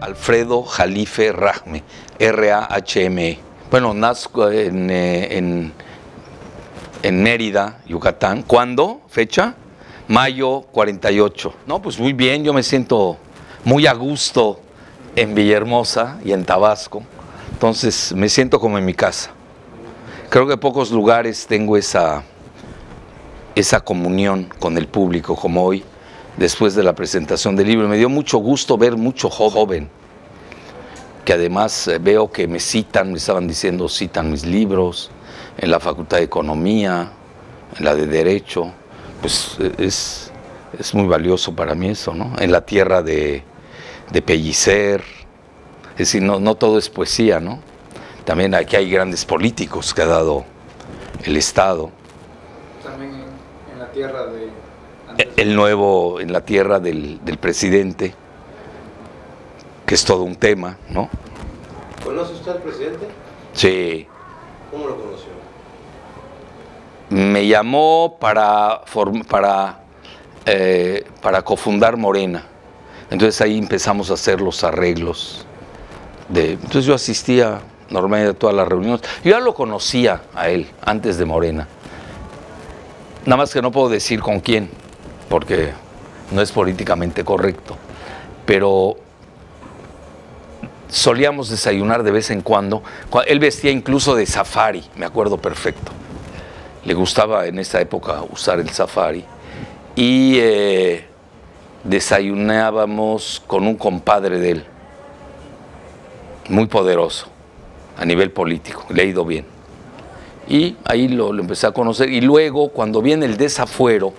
Alfredo Jalife Rahme, R-A-H-M-E. Bueno, nazco en, eh, en, en Mérida, Yucatán. ¿Cuándo? ¿Fecha? Mayo 48. No, pues muy bien, yo me siento muy a gusto en Villahermosa y en Tabasco. Entonces me siento como en mi casa. Creo que en pocos lugares tengo esa, esa comunión con el público como hoy, después de la presentación del libro. Me dio mucho gusto ver mucho joven, que además eh, veo que me citan, me estaban diciendo, citan mis libros en la Facultad de Economía, en la de Derecho. Pues eh, es, es muy valioso para mí eso, ¿no? En la tierra de, de Pellicer. Es decir, no, no todo es poesía, ¿no? También aquí hay grandes políticos que ha dado el Estado. También en, la tierra de El nuevo en la tierra del, del presidente, que es todo un tema, ¿no? ¿Conoce usted al presidente? Sí, ¿Cómo lo conoció? me llamó para, para, eh, para cofundar Morena. Entonces ahí empezamos a hacer los arreglos. De, entonces yo asistía normalmente a todas las reuniones. Yo ya lo conocía a él antes de Morena. Nada más que no puedo decir con quién, porque no es políticamente correcto. Pero solíamos desayunar de vez en cuando. Cu- Él vestía incluso de safari, me acuerdo perfecto. Le gustaba en esa época usar el safari. Y eh, desayunábamos con un compadre de él, muy poderoso a nivel político, le ha ido bien. Y ahí lo, lo empecé a conocer. Y luego, cuando viene el desafuero,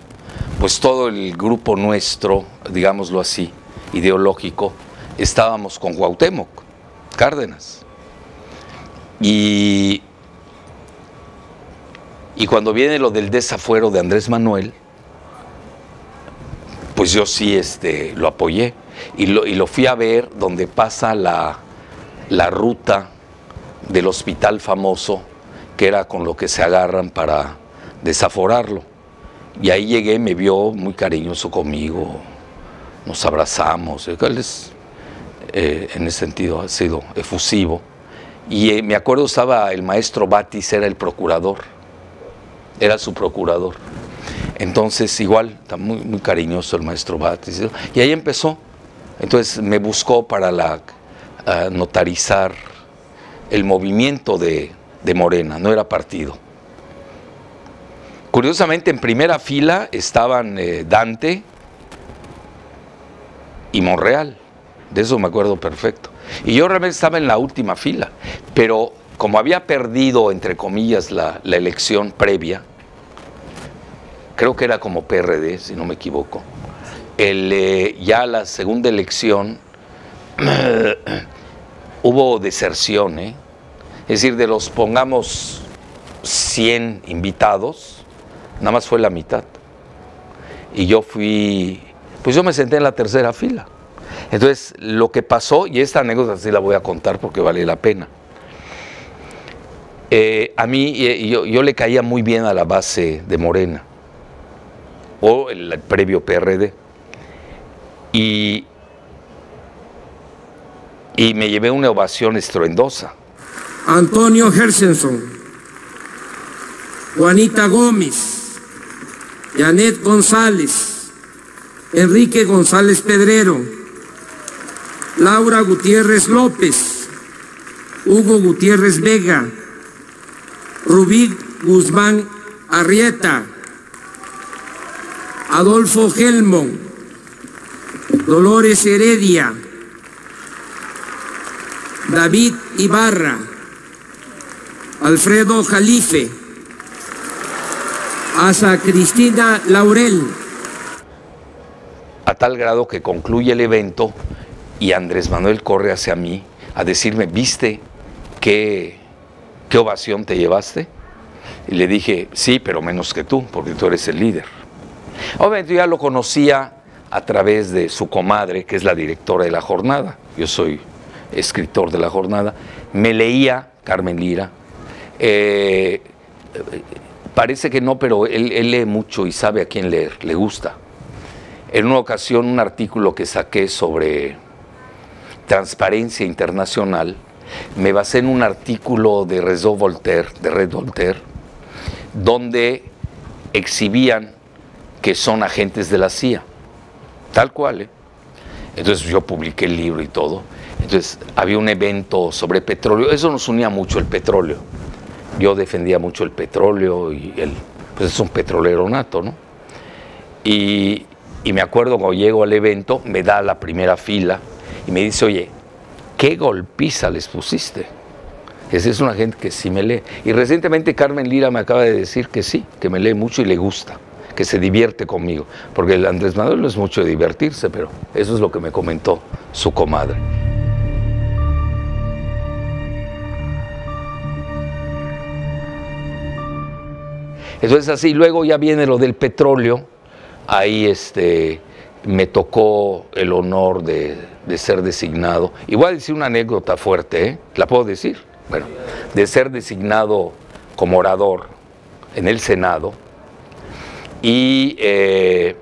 pues todo el grupo nuestro, digámoslo así, ideológico, estábamos con Cuauhtémoc, Cárdenas. Y, y cuando viene lo del desafuero de Andrés Manuel, pues yo sí este, lo apoyé. Y lo, y lo fui a ver donde pasa la, la ruta del hospital famoso, que era con lo que se agarran para desaforarlo. Y ahí llegué, me vio muy cariñoso conmigo, nos abrazamos. Él es, eh, en ese sentido ha sido efusivo. Y eh, me acuerdo estaba el maestro Batis, era el procurador, era su procurador. Entonces igual, muy, muy cariñoso el maestro Batis. Y ahí empezó. Entonces me buscó para la, ah, notarizar el movimiento de, de Morena, no era partido. Curiosamente, en primera fila estaban eh, Dante y Monreal. De eso me acuerdo perfecto. Y yo realmente estaba en la última fila. Pero como había perdido, entre comillas, la, elección previa, creo que era como PRD, si no me equivoco, el, eh, ya la segunda elección hubo deserción, ¿eh? Es decir, de los, pongamos, 100 invitados, nada más fue la mitad. Y yo fui, pues yo me senté en la tercera fila. Entonces, lo que pasó, y esta anécdota sí la voy a contar porque vale la pena. Eh, a mí, eh, yo, le caía muy bien a la base de Morena, o el, el previo PRD. Y, y me llevé una ovación estruendosa. Antonio Hersenson, Juanita Gómez, Janet González, Enrique González Pedrero, Laura Gutiérrez López, Hugo Gutiérrez Vega, Rubí Guzmán Arrieta, Adolfo Gelmon, Dolores Heredia, David Ibarra, Alfredo Jalife, Asa Cristina Laurel. a tal grado que concluye el evento y Andrés Manuel corre hacia mí a decirme, ¿viste qué, qué ovación te llevaste? Y le dije, sí, pero menos que tú, porque tú eres el líder. Obviamente yo ya lo conocía a través de su comadre, que es la directora de la jornada. Yo soy escritor de la jornada. Me leía Carmen Lira. Eh, parece que no, pero él, lee mucho y sabe a quién leer, le gusta. En una ocasión un artículo que saqué sobre Transparencia Internacional, me basé en un artículo de Voltaire, de Red Voltaire, donde exhibían que son agentes de la CIA, tal cual. ¿eh? Entonces yo publiqué el libro y todo. Entonces había un evento sobre petróleo, eso nos unía mucho el petróleo. Yo defendía mucho el petróleo y pues es un petrolero nato, ¿no? Y, me acuerdo cuando llego al evento, me da la primera fila y me dice, oye, ¿qué golpiza les pusiste? Ese es una gente que sí me lee. Y recientemente Carmen Lira me acaba de decir que sí, que me lee mucho y le gusta, que se divierte conmigo. Porque el Andrés Manuel no es mucho de divertirse, pero eso es lo que me comentó su comadre. Entonces así, luego ya viene lo del petróleo, ahí este, me tocó el honor de, ser designado. Y voy a decir una anécdota fuerte, ¿eh? ¿la puedo decir? Bueno, de ser designado como orador en el Senado y eh,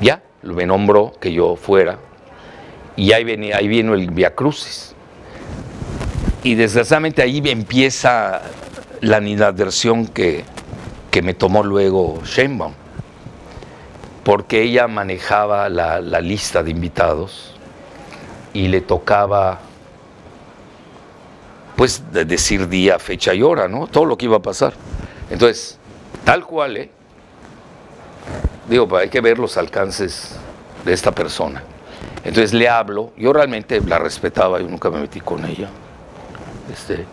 ya me nombró que yo fuera y ahí, venía, ahí vino el Via Crucis. Y desgraciadamente ahí empieza la animadversión que, que me tomó luego Sheinbaum, porque ella manejaba la, la lista de invitados y le tocaba pues de decir día, fecha y hora, ¿no? Todo lo que iba a pasar. Entonces, tal cual, ¿eh? Digo, pues, hay que ver los alcances de esta persona. Entonces le hablo, yo realmente la respetaba, yo nunca me metí con ella. Este,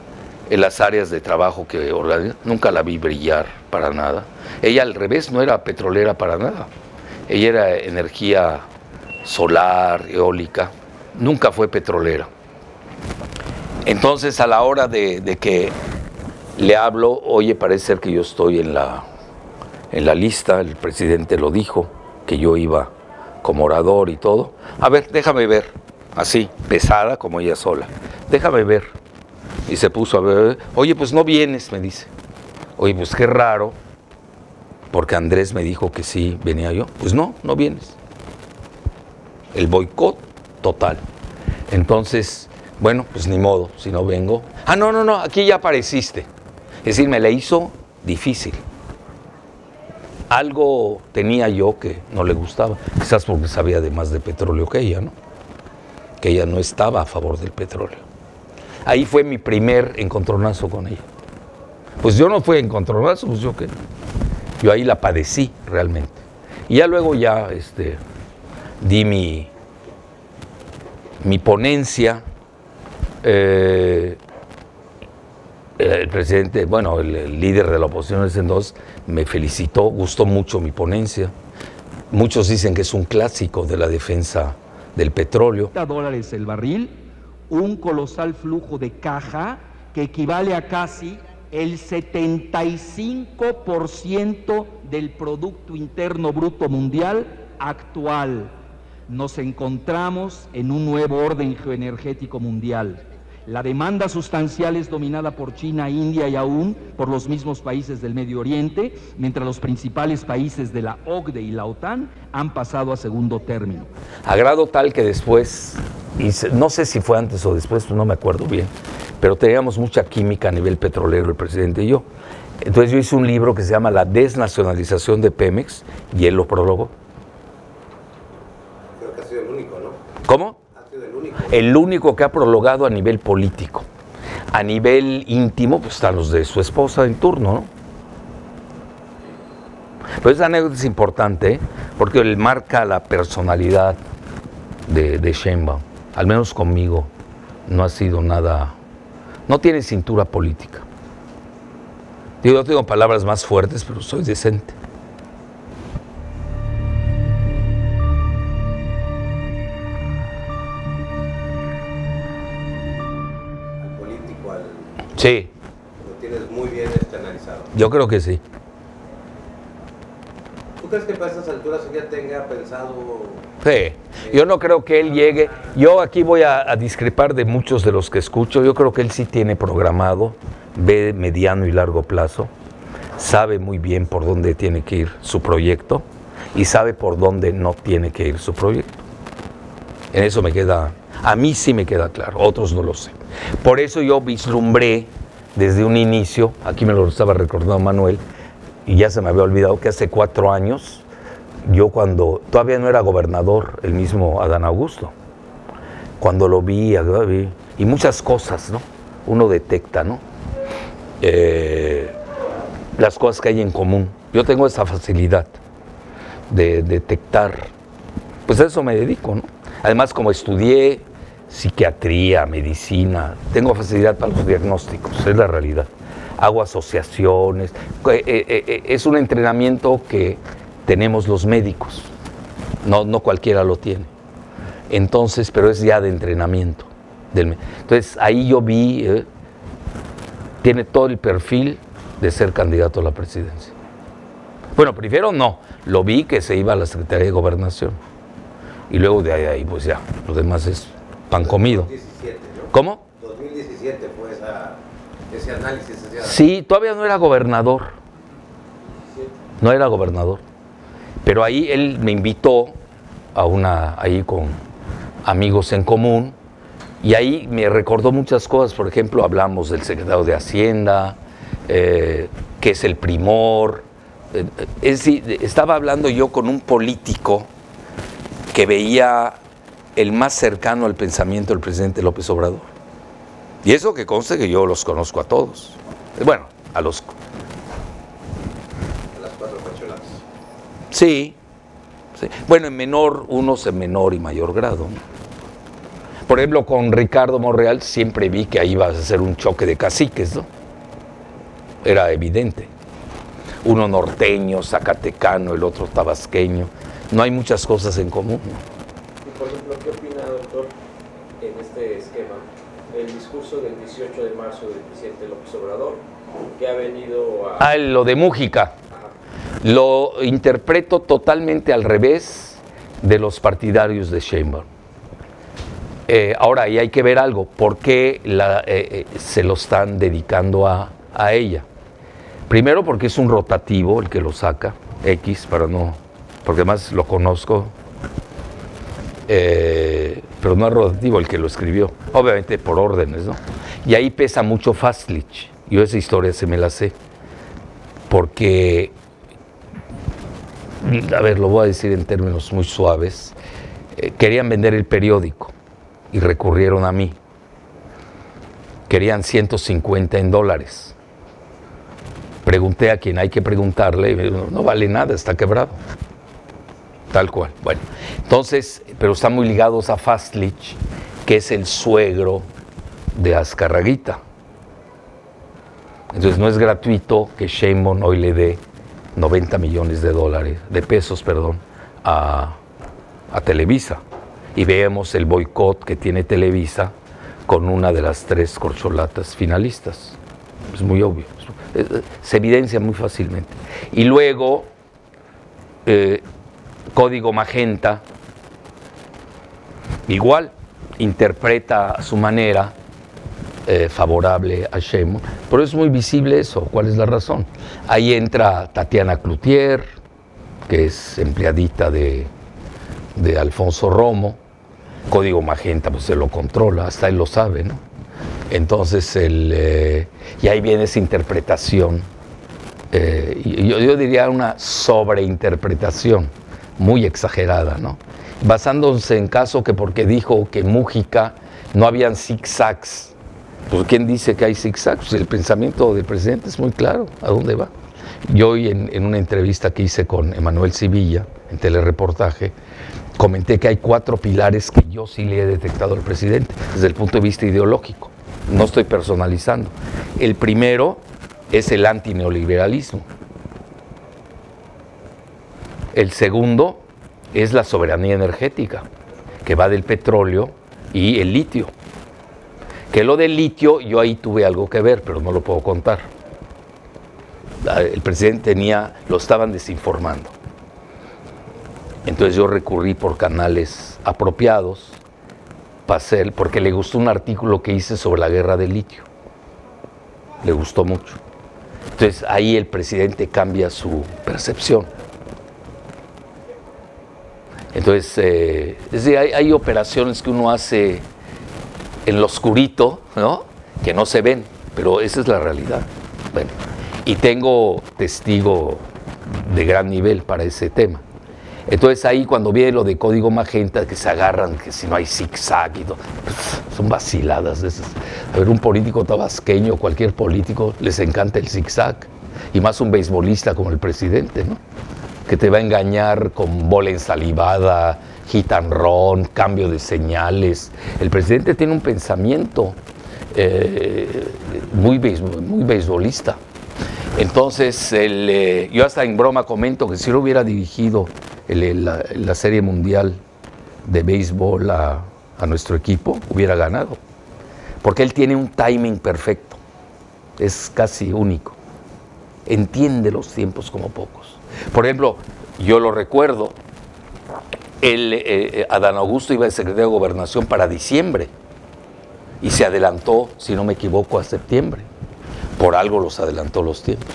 en las áreas de trabajo que organiza, nunca la vi brillar para nada. Ella al revés no era petrolera para nada. Ella era energía solar, eólica, nunca fue petrolera. Entonces a la hora de, de, que le hablo, oye, parece ser que yo estoy en la, en la lista, el presidente lo dijo, que yo iba como orador y todo. A ver, déjame ver, así, pesada como ella sola. Déjame ver. Y se puso a ver, oye, pues no vienes, me dice. Oye, pues qué raro, porque Andrés me dijo que sí venía yo. Pues no, no vienes. El boicot total. Entonces, bueno, pues ni modo, si no vengo. Ah, no, no, no, aquí ya apareciste. Es decir, me la hizo difícil. Algo tenía yo que no le gustaba, quizás porque sabía de más de petróleo que ella, ¿no? Que ella no estaba a favor del petróleo. Ahí fue mi primer encontronazo con ella. Pues yo no fui encontronazo, pues yo que yo ahí la padecí realmente. Y ya luego ya este, di mi, mi ponencia, eh, el presidente, bueno, el, líder de la oposición ese entonces me felicitó, gustó mucho mi ponencia. Muchos dicen que es un clásico de la defensa del petróleo. dólares el barril, un colosal flujo de caja que equivale a casi el 75% del Producto Interno Bruto Mundial actual. Nos encontramos en un nuevo orden geoenergético mundial. La demanda sustancial es dominada por China, India y aún por los mismos países del Medio Oriente, mientras los principales países de la OCDE y la OTAN han pasado a segundo término. A grado tal que después, y no sé si fue antes o después, no me acuerdo bien, pero teníamos mucha química a nivel petrolero el presidente y yo. Entonces yo hice un libro que se llama La desnacionalización de Pemex y él lo prologó. Creo que ha sido el único, ¿no? ¿Cómo? el único que ha prolongado a nivel político. A nivel íntimo, pues están los de su esposa en turno, ¿no? Pero esa anécdota es importante ¿eh? porque él marca la personalidad de, de Sheinbaum. Al menos conmigo no ha sido nada, no tiene cintura política. Digo, yo tengo palabras más fuertes, pero soy decente. Sí. Lo tienes muy bien este analizado. Yo creo que sí. ¿Tú crees que para estas alturas ya tenga pensado... Sí. Yo no creo que él llegue. Yo aquí voy a, a, discrepar de muchos de los que escucho. Yo creo que él sí tiene programado, ve mediano y largo plazo, sabe muy bien por dónde tiene que ir su proyecto y sabe por dónde no tiene que ir su proyecto. En eso me queda, a mí sí me queda claro, otros no lo sé. Por eso yo vislumbré desde un inicio, aquí me lo estaba recordando Manuel, y ya se me había olvidado que hace cuatro años, yo cuando todavía no era gobernador, el mismo Adán Augusto, cuando lo vi, y muchas cosas, ¿no? Uno detecta, ¿no? Eh, las cosas que hay en común. Yo tengo esa facilidad de detectar, pues a eso me dedico, ¿no? Además, como estudié psiquiatría, medicina, tengo facilidad para los diagnósticos, es la realidad. Hago asociaciones, eh, eh, eh, es un entrenamiento que tenemos los médicos, no, no cualquiera lo tiene. Entonces, pero es ya de entrenamiento. Del, entonces, ahí yo vi, tiene todo el perfil de ser candidato a la presidencia. Bueno, primero no, lo vi que se iba a la Secretaría de Gobernación. Y luego de ahí, ahí pues ya, lo demás es pan comido. 2017, ¿no? ¿Cómo? 2017 fue esa, Sí, todavía no era gobernador. No era gobernador. Pero ahí él me invitó a una, ahí con amigos en común, y ahí me recordó muchas cosas. Por ejemplo, hablamos del secretario de Hacienda, eh, que es el primor. Eh, es decir, estaba hablando yo con un político que veía el más cercano al pensamiento del presidente López Obrador. Y eso que conste que yo los conozco a todos. Bueno, a los... las cuatro corcholatas. Sí, sí. Bueno, en menor, unos en menor y mayor grado. Por ejemplo, con Ricardo Monreal siempre vi que ahí iba a ser un choque de caciques, ¿no? Era evidente. Uno norteño, zacatecano, el otro tabasqueño. No hay muchas cosas en común. ¿no? Y por ejemplo, ¿qué opina, doctor, en este esquema, el discurso del 18 de marzo del presidente López Obrador, que ha venido a... Ah, lo de Mújica. Lo interpreto totalmente al revés de los partidarios de Sheinbaum. Eh, ahora, ahí hay que ver algo. ¿Por qué la, eh, eh, se lo están dedicando a, a ella? Primero porque es un rotativo el que lo saca, X, para no... Porque además lo conozco, eh, pero no es rotativo el que lo escribió. Obviamente por órdenes, ¿no? Y ahí pesa mucho Fastlich. Yo esa historia se me la sé. Porque, a ver, lo voy a decir en términos muy suaves, eh, querían vender el periódico y recurrieron a mí. Querían 150 en dólares. Pregunté a quien hay que preguntarle y me dijo, no vale nada, está quebrado. Tal cual. Bueno, entonces, pero están muy ligados a Fastlich, que es el suegro de Azcarraguita. Entonces no es gratuito que Sheinbaum hoy le dé 90 millones de dólares, de pesos, perdón, a, a Televisa. Y veamos el boicot que tiene Televisa con una de las tres corcholatas finalistas. Es muy obvio. Es- Se evidencia muy fácilmente. Y luego, eh, Código Magenta, igual, interpreta a su manera eh, favorable a Sheinbaum. Pero es muy visible eso. ¿Cuál es la razón? Ahí entra Tatiana Cloutier, que es empleadita de, de Alfonso Romo. Código Magenta, pues se lo controla, hasta él lo sabe, ¿no? Entonces, el, eh, y ahí viene esa interpretación, eh, yo, yo diría una sobreinterpretación muy exagerada, ¿no? Basándose en caso que porque dijo que Mújica no habían zigzags. Pues ¿quién dice que hay zigzags? Pues, el pensamiento del presidente es muy claro, ¿a dónde va? Yo hoy en, una entrevista que hice con Emanuel Sevilla, en telereportaje, comenté que hay cuatro pilares que yo sí le he detectado al presidente desde el punto de vista ideológico. No estoy personalizando. El primero es el antineoliberalismo. El segundo es la soberanía energética, que va del petróleo y el litio. Que lo del litio yo ahí tuve algo que ver, pero no lo puedo contar. El presidente tenía, lo estaban desinformando. Entonces yo recurrí por canales apropiados, pasé, porque le gustó un artículo que hice sobre la guerra del litio. Le gustó mucho. Entonces ahí el presidente cambia su percepción. Entonces, eh, es decir, hay, hay operaciones que uno hace en lo oscurito, ¿no? Que no se ven, pero esa es la realidad. Bueno, y tengo testigo de gran nivel para ese tema. Entonces ahí cuando viene lo de código magenta, que se agarran, que si no hay zigzag y todo, pues, son vaciladas esas. A ver, un político tabasqueño, cualquier político, les encanta el zigzag. Y más un beisbolista como el presidente, ¿no? Que te va a engañar con bola ensalivada, run, cambio de señales. El presidente tiene un pensamiento eh, muy, muy beisbolista. Entonces, eh, yo hasta en broma comento que si lo hubiera dirigido la Serie Mundial de Béisbol a, a nuestro equipo, hubiera ganado. Porque él tiene un timing perfecto. Es casi único. Entiende los tiempos como pocos. Por ejemplo, yo lo recuerdo, el, eh, eh, Adán Augusto iba de secretario de Gobernación para diciembre y se adelantó, si no me equivoco, a septiembre. Por algo los adelantó los tiempos.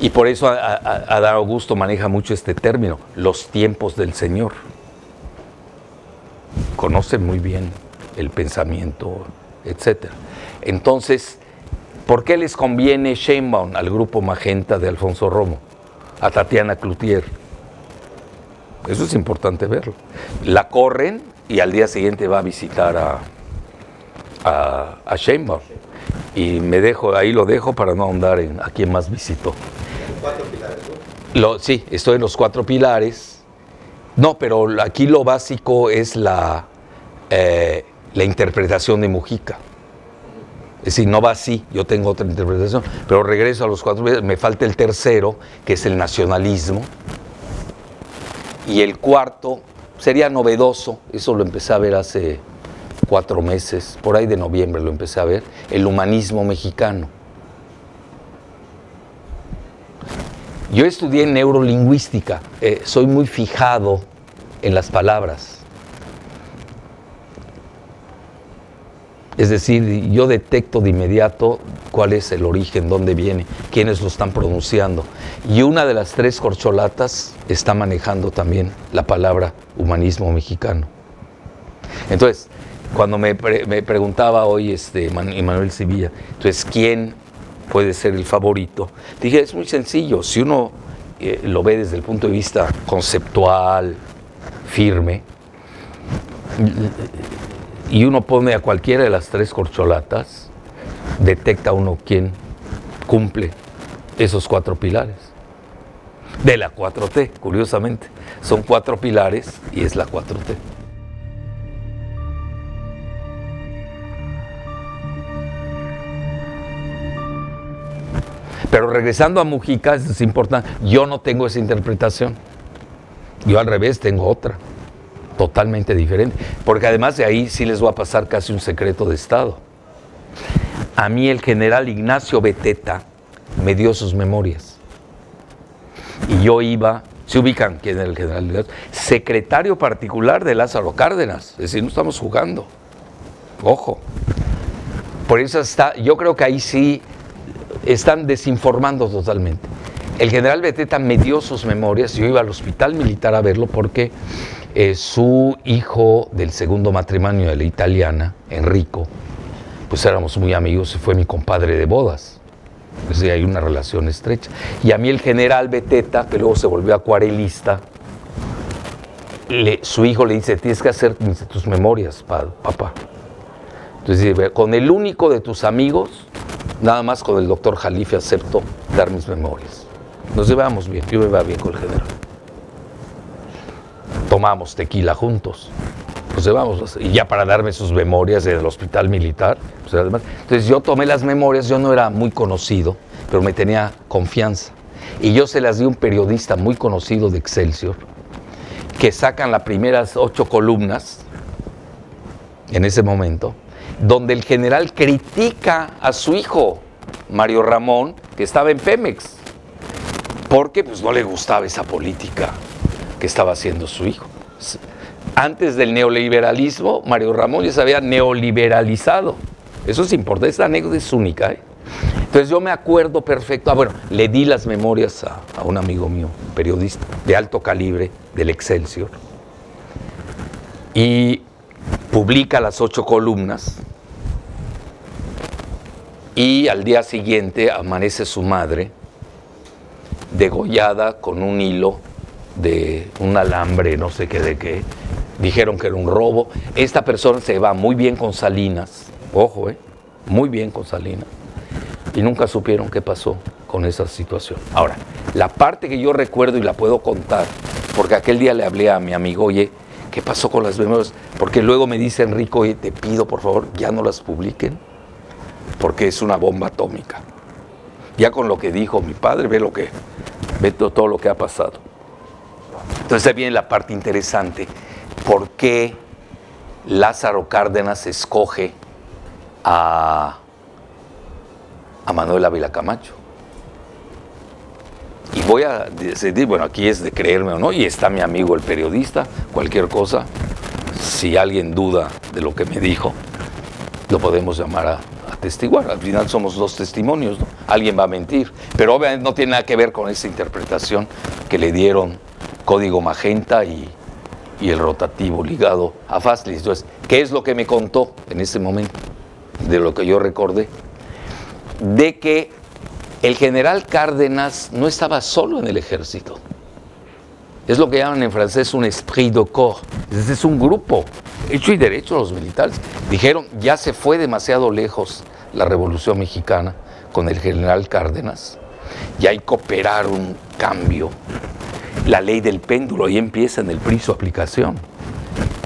Y por eso Adán Augusto maneja mucho este término, los tiempos del Señor. Conoce muy bien el pensamiento, etc. Entonces, ¿por qué les conviene Sheinbaum al grupo Magenta de Alfonso Romo? A Tatiana Cloutier. Eso es importante verlo. La corren y al día siguiente va a visitar a, a, a Sheinbaum. Y me dejo, ahí lo dejo para no ahondar en a quién más visitó. Cuatro pilares, ¿no? Lo- sí, estoy en los cuatro pilares. No, pero aquí lo básico es la, eh, la interpretación de Mujica. Es decir, no va así, yo tengo otra interpretación, pero regreso a los cuatro. Me falta el tercero, que es el nacionalismo. Y el cuarto sería novedoso, eso lo empecé a ver hace cuatro meses, por ahí de noviembre lo empecé a ver, el humanismo mexicano. Yo estudié neurolingüística, eh, soy muy fijado en las palabras. Es decir, yo detecto de inmediato cuál es el origen, dónde viene, quiénes lo están pronunciando. Y una de las tres corcholatas está manejando también la palabra humanismo mexicano. Entonces, cuando me, me preguntaba hoy este Man- Emanuel Sevilla, entonces, ¿quién puede ser el favorito? Dije, es muy sencillo, si uno eh, lo ve desde el punto de vista conceptual, firme, y uno pone a cualquiera de las tres corcholatas, detecta uno quién cumple esos cuatro pilares. De la 4T, curiosamente. Son cuatro pilares y es la 4T. Pero regresando a Mujica, es importante, yo no tengo esa interpretación. Yo al revés tengo otra, totalmente diferente. Porque además de ahí sí les va a pasar casi un secreto de Estado. A mí el general Ignacio Beteta me dio sus memorias. Y yo iba, se ubican quién era el general Ignacio, secretario particular de Lázaro Cárdenas. Es decir, no estamos jugando. Ojo. Por eso está, yo creo que ahí sí están desinformando totalmente. El general Beteta me dio sus memorias, yo iba al hospital militar a verlo porque eh, su hijo del segundo matrimonio de la italiana, Enrico, pues éramos muy amigos y fue mi compadre de bodas. Es decir, hay una relación estrecha. Y a mí el general Beteta, que luego se volvió acuarelista, su hijo le dice, tienes que hacer tus memorias, pa- papá. Entonces, con el único de tus amigos, nada más con el doctor Jalife acepto dar mis memorias. Nos llevamos bien, yo me iba bien con el general. Tomamos tequila juntos. Nos llevamos, y ya para darme sus memorias del hospital militar. pues, entonces yo tomé las memorias, yo no era muy conocido, pero me tenía confianza. Y yo se las di a un periodista muy conocido de Excelsior, que sacan las primeras ocho columnas en ese momento, donde el general critica a su hijo, Mario Ramón, que estaba en Pemex, porque pues no le gustaba esa política estaba haciendo su hijo. Antes del neoliberalismo, Mario Ramón ya se había neoliberalizado. Eso es importante, esta anécdota es única. ¿eh? Entonces yo me acuerdo perfecto, ah, bueno, le di las memorias a un amigo mío, periodista de alto calibre del Excelsior, y publica las ocho columnas y al día siguiente amanece su madre degollada con un hilo de un alambre, no sé qué de qué. Dijeron que era un robo. Esta persona se va muy bien con Salinas, ojo, eh, muy bien con Salinas. Y nunca supieron qué pasó con esa situación. Ahora, la parte que yo recuerdo y la puedo contar, porque aquel día le hablé a mi amigo, oye, ¿qué pasó con las memorias? Porque luego me dice Enrico, oye, te pido por favor, ya no las publiquen, porque es una bomba atómica. Ya con lo que dijo mi padre, ve lo que, ve to- todo lo que ha pasado. Entonces ahí viene la parte interesante. ¿Por qué Lázaro Cárdenas escoge a, a Manuel Ávila Camacho? Y voy a decidir, bueno, aquí es de creerme o no, y está mi amigo el periodista, cualquier cosa, si alguien duda de lo que me dijo, lo podemos llamar a, atestiguar. Al final somos dos testimonios, ¿no? Alguien va a mentir, pero obviamente no tiene nada que ver con esa interpretación que le dieron Código Magenta y, y el rotativo ligado a Fastly. Entonces, ¿qué es lo que me contó en ese momento? De lo que yo recordé. De que el general Cárdenas no estaba solo en el ejército. Es lo que llaman en francés un esprit de corps. Es un grupo, hecho y derecho los militares. Dijeron, ya se fue demasiado lejos la revolución mexicana con el general Cárdenas. Y hay que operar un cambio. La ley del péndulo, y empieza en el PRI su aplicación.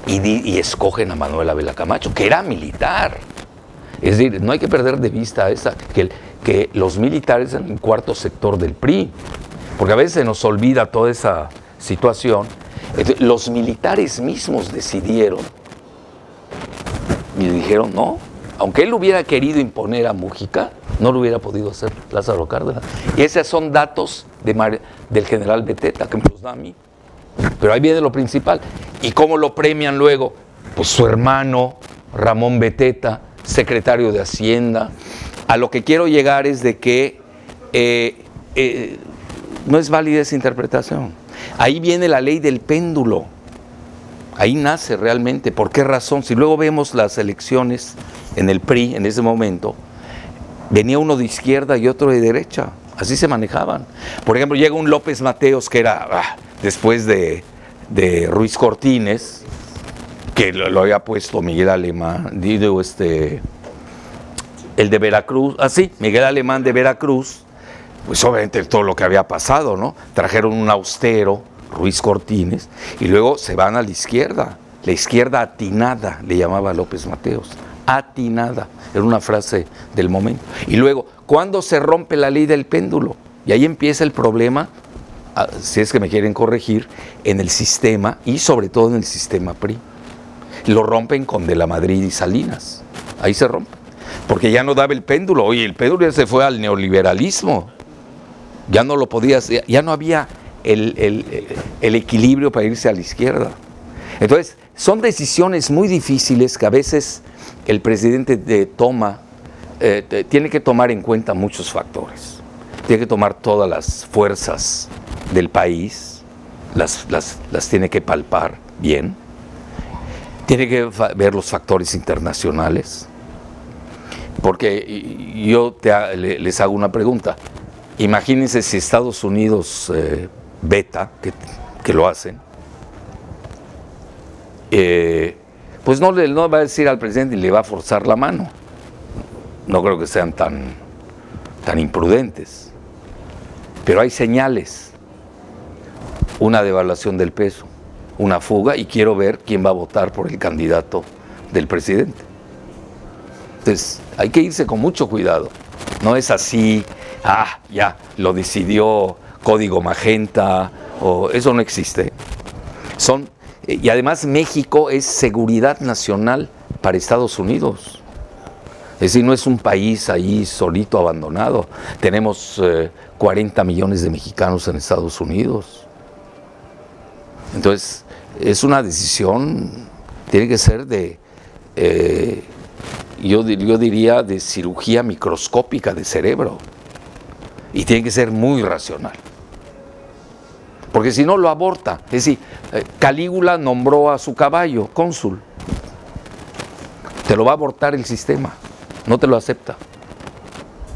Y, escogen a Manuel Ávila Camacho, que era militar. Es decir, no hay que perder de vista esa, que, que los militares en el cuarto sector del PRI, porque a veces se nos olvida toda esa situación. Los militares mismos decidieron y dijeron no, aunque él hubiera querido imponer a Mújica, no lo hubiera podido hacer Lázaro Cárdenas. Y esos son datos del general Beteta, que me los da a mí. Pero ahí viene lo principal. ¿Y cómo lo premian luego? Pues su hermano, Ramón Beteta, secretario de Hacienda. A lo que quiero llegar es de que eh, eh, no es válida esa interpretación. Ahí viene la ley del péndulo. Ahí nace realmente. ¿Por qué razón? Si luego vemos las elecciones en el PRI en ese momento, venía uno de izquierda y otro de derecha. Así se manejaban. Por ejemplo, llega un López Mateos que era ah, después de, de Ruiz Cortines, que lo, había puesto Miguel Alemán, digo, este, el de Veracruz, así, Miguel Alemán de Veracruz, pues obviamente todo lo que había pasado, ¿no? Trajeron un austero, Ruiz Cortines, y luego se van a la izquierda, la izquierda atinada, le llamaba López Mateos, atinada, era una frase del momento. Y luego, ¿cuándo se rompe la ley del péndulo? Y ahí empieza el problema, ah, si es que me quieren corregir, en el sistema y sobre todo en el sistema PRI. Lo rompen con De la Madrid y Salinas, ahí se rompe. Porque ya no daba el péndulo, oye, el péndulo ya se fue al neoliberalismo ya no lo podías, ya- no había el- el equilibrio para irse a la izquierda. Entonces, son decisiones muy difíciles que a veces el presidente de- toma, eh, tiene que tomar en cuenta muchos factores. Tiene que tomar todas las fuerzas del país, las, las- las tiene que palpar bien. Tiene que ver los factores internacionales. Porque yo te les hago una pregunta. Imagínense si Estados Unidos eh, veta, que, que lo hacen, eh, pues no le no va a decir al presidente y le va a forzar la mano. No creo que sean tan, tan imprudentes. Pero hay señales. Una devaluación del peso, una fuga y quiero ver quién va a votar por el candidato del presidente. Entonces, hay que irse con mucho cuidado. No es así, ah, ya, lo decidió Código Magenta, o eso no existe. Son, y además México es seguridad nacional para Estados Unidos. Es decir, no es un país ahí solito, abandonado. Tenemos eh, 40 millones de mexicanos en Estados Unidos. Entonces, es una decisión, tiene que ser de, eh, yo, yo diría, de cirugía microscópica de cerebro. Y tiene que ser muy racional. Porque si no lo aborta. Es decir, eh, Calígula nombró a su caballo cónsul. Te lo va a abortar el sistema, no te lo acepta.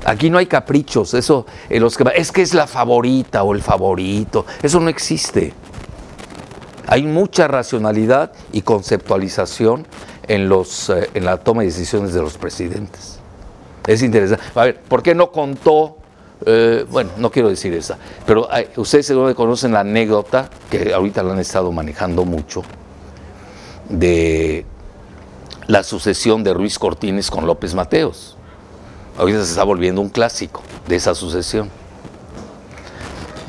Aquí no hay caprichos, eso, en los que, es que es la favorita o el favorito, eso no existe. Hay mucha racionalidad y conceptualización en, los, eh, en la toma de decisiones de los presidentes. Es interesante. A ver, ¿por qué no contó? Eh, bueno, no quiero decir esa, pero ustedes seguro conocen la anécdota, que ahorita la han estado manejando mucho, de la sucesión de Ruiz Cortines con López Mateos. Ahorita se está volviendo un clásico de esa sucesión.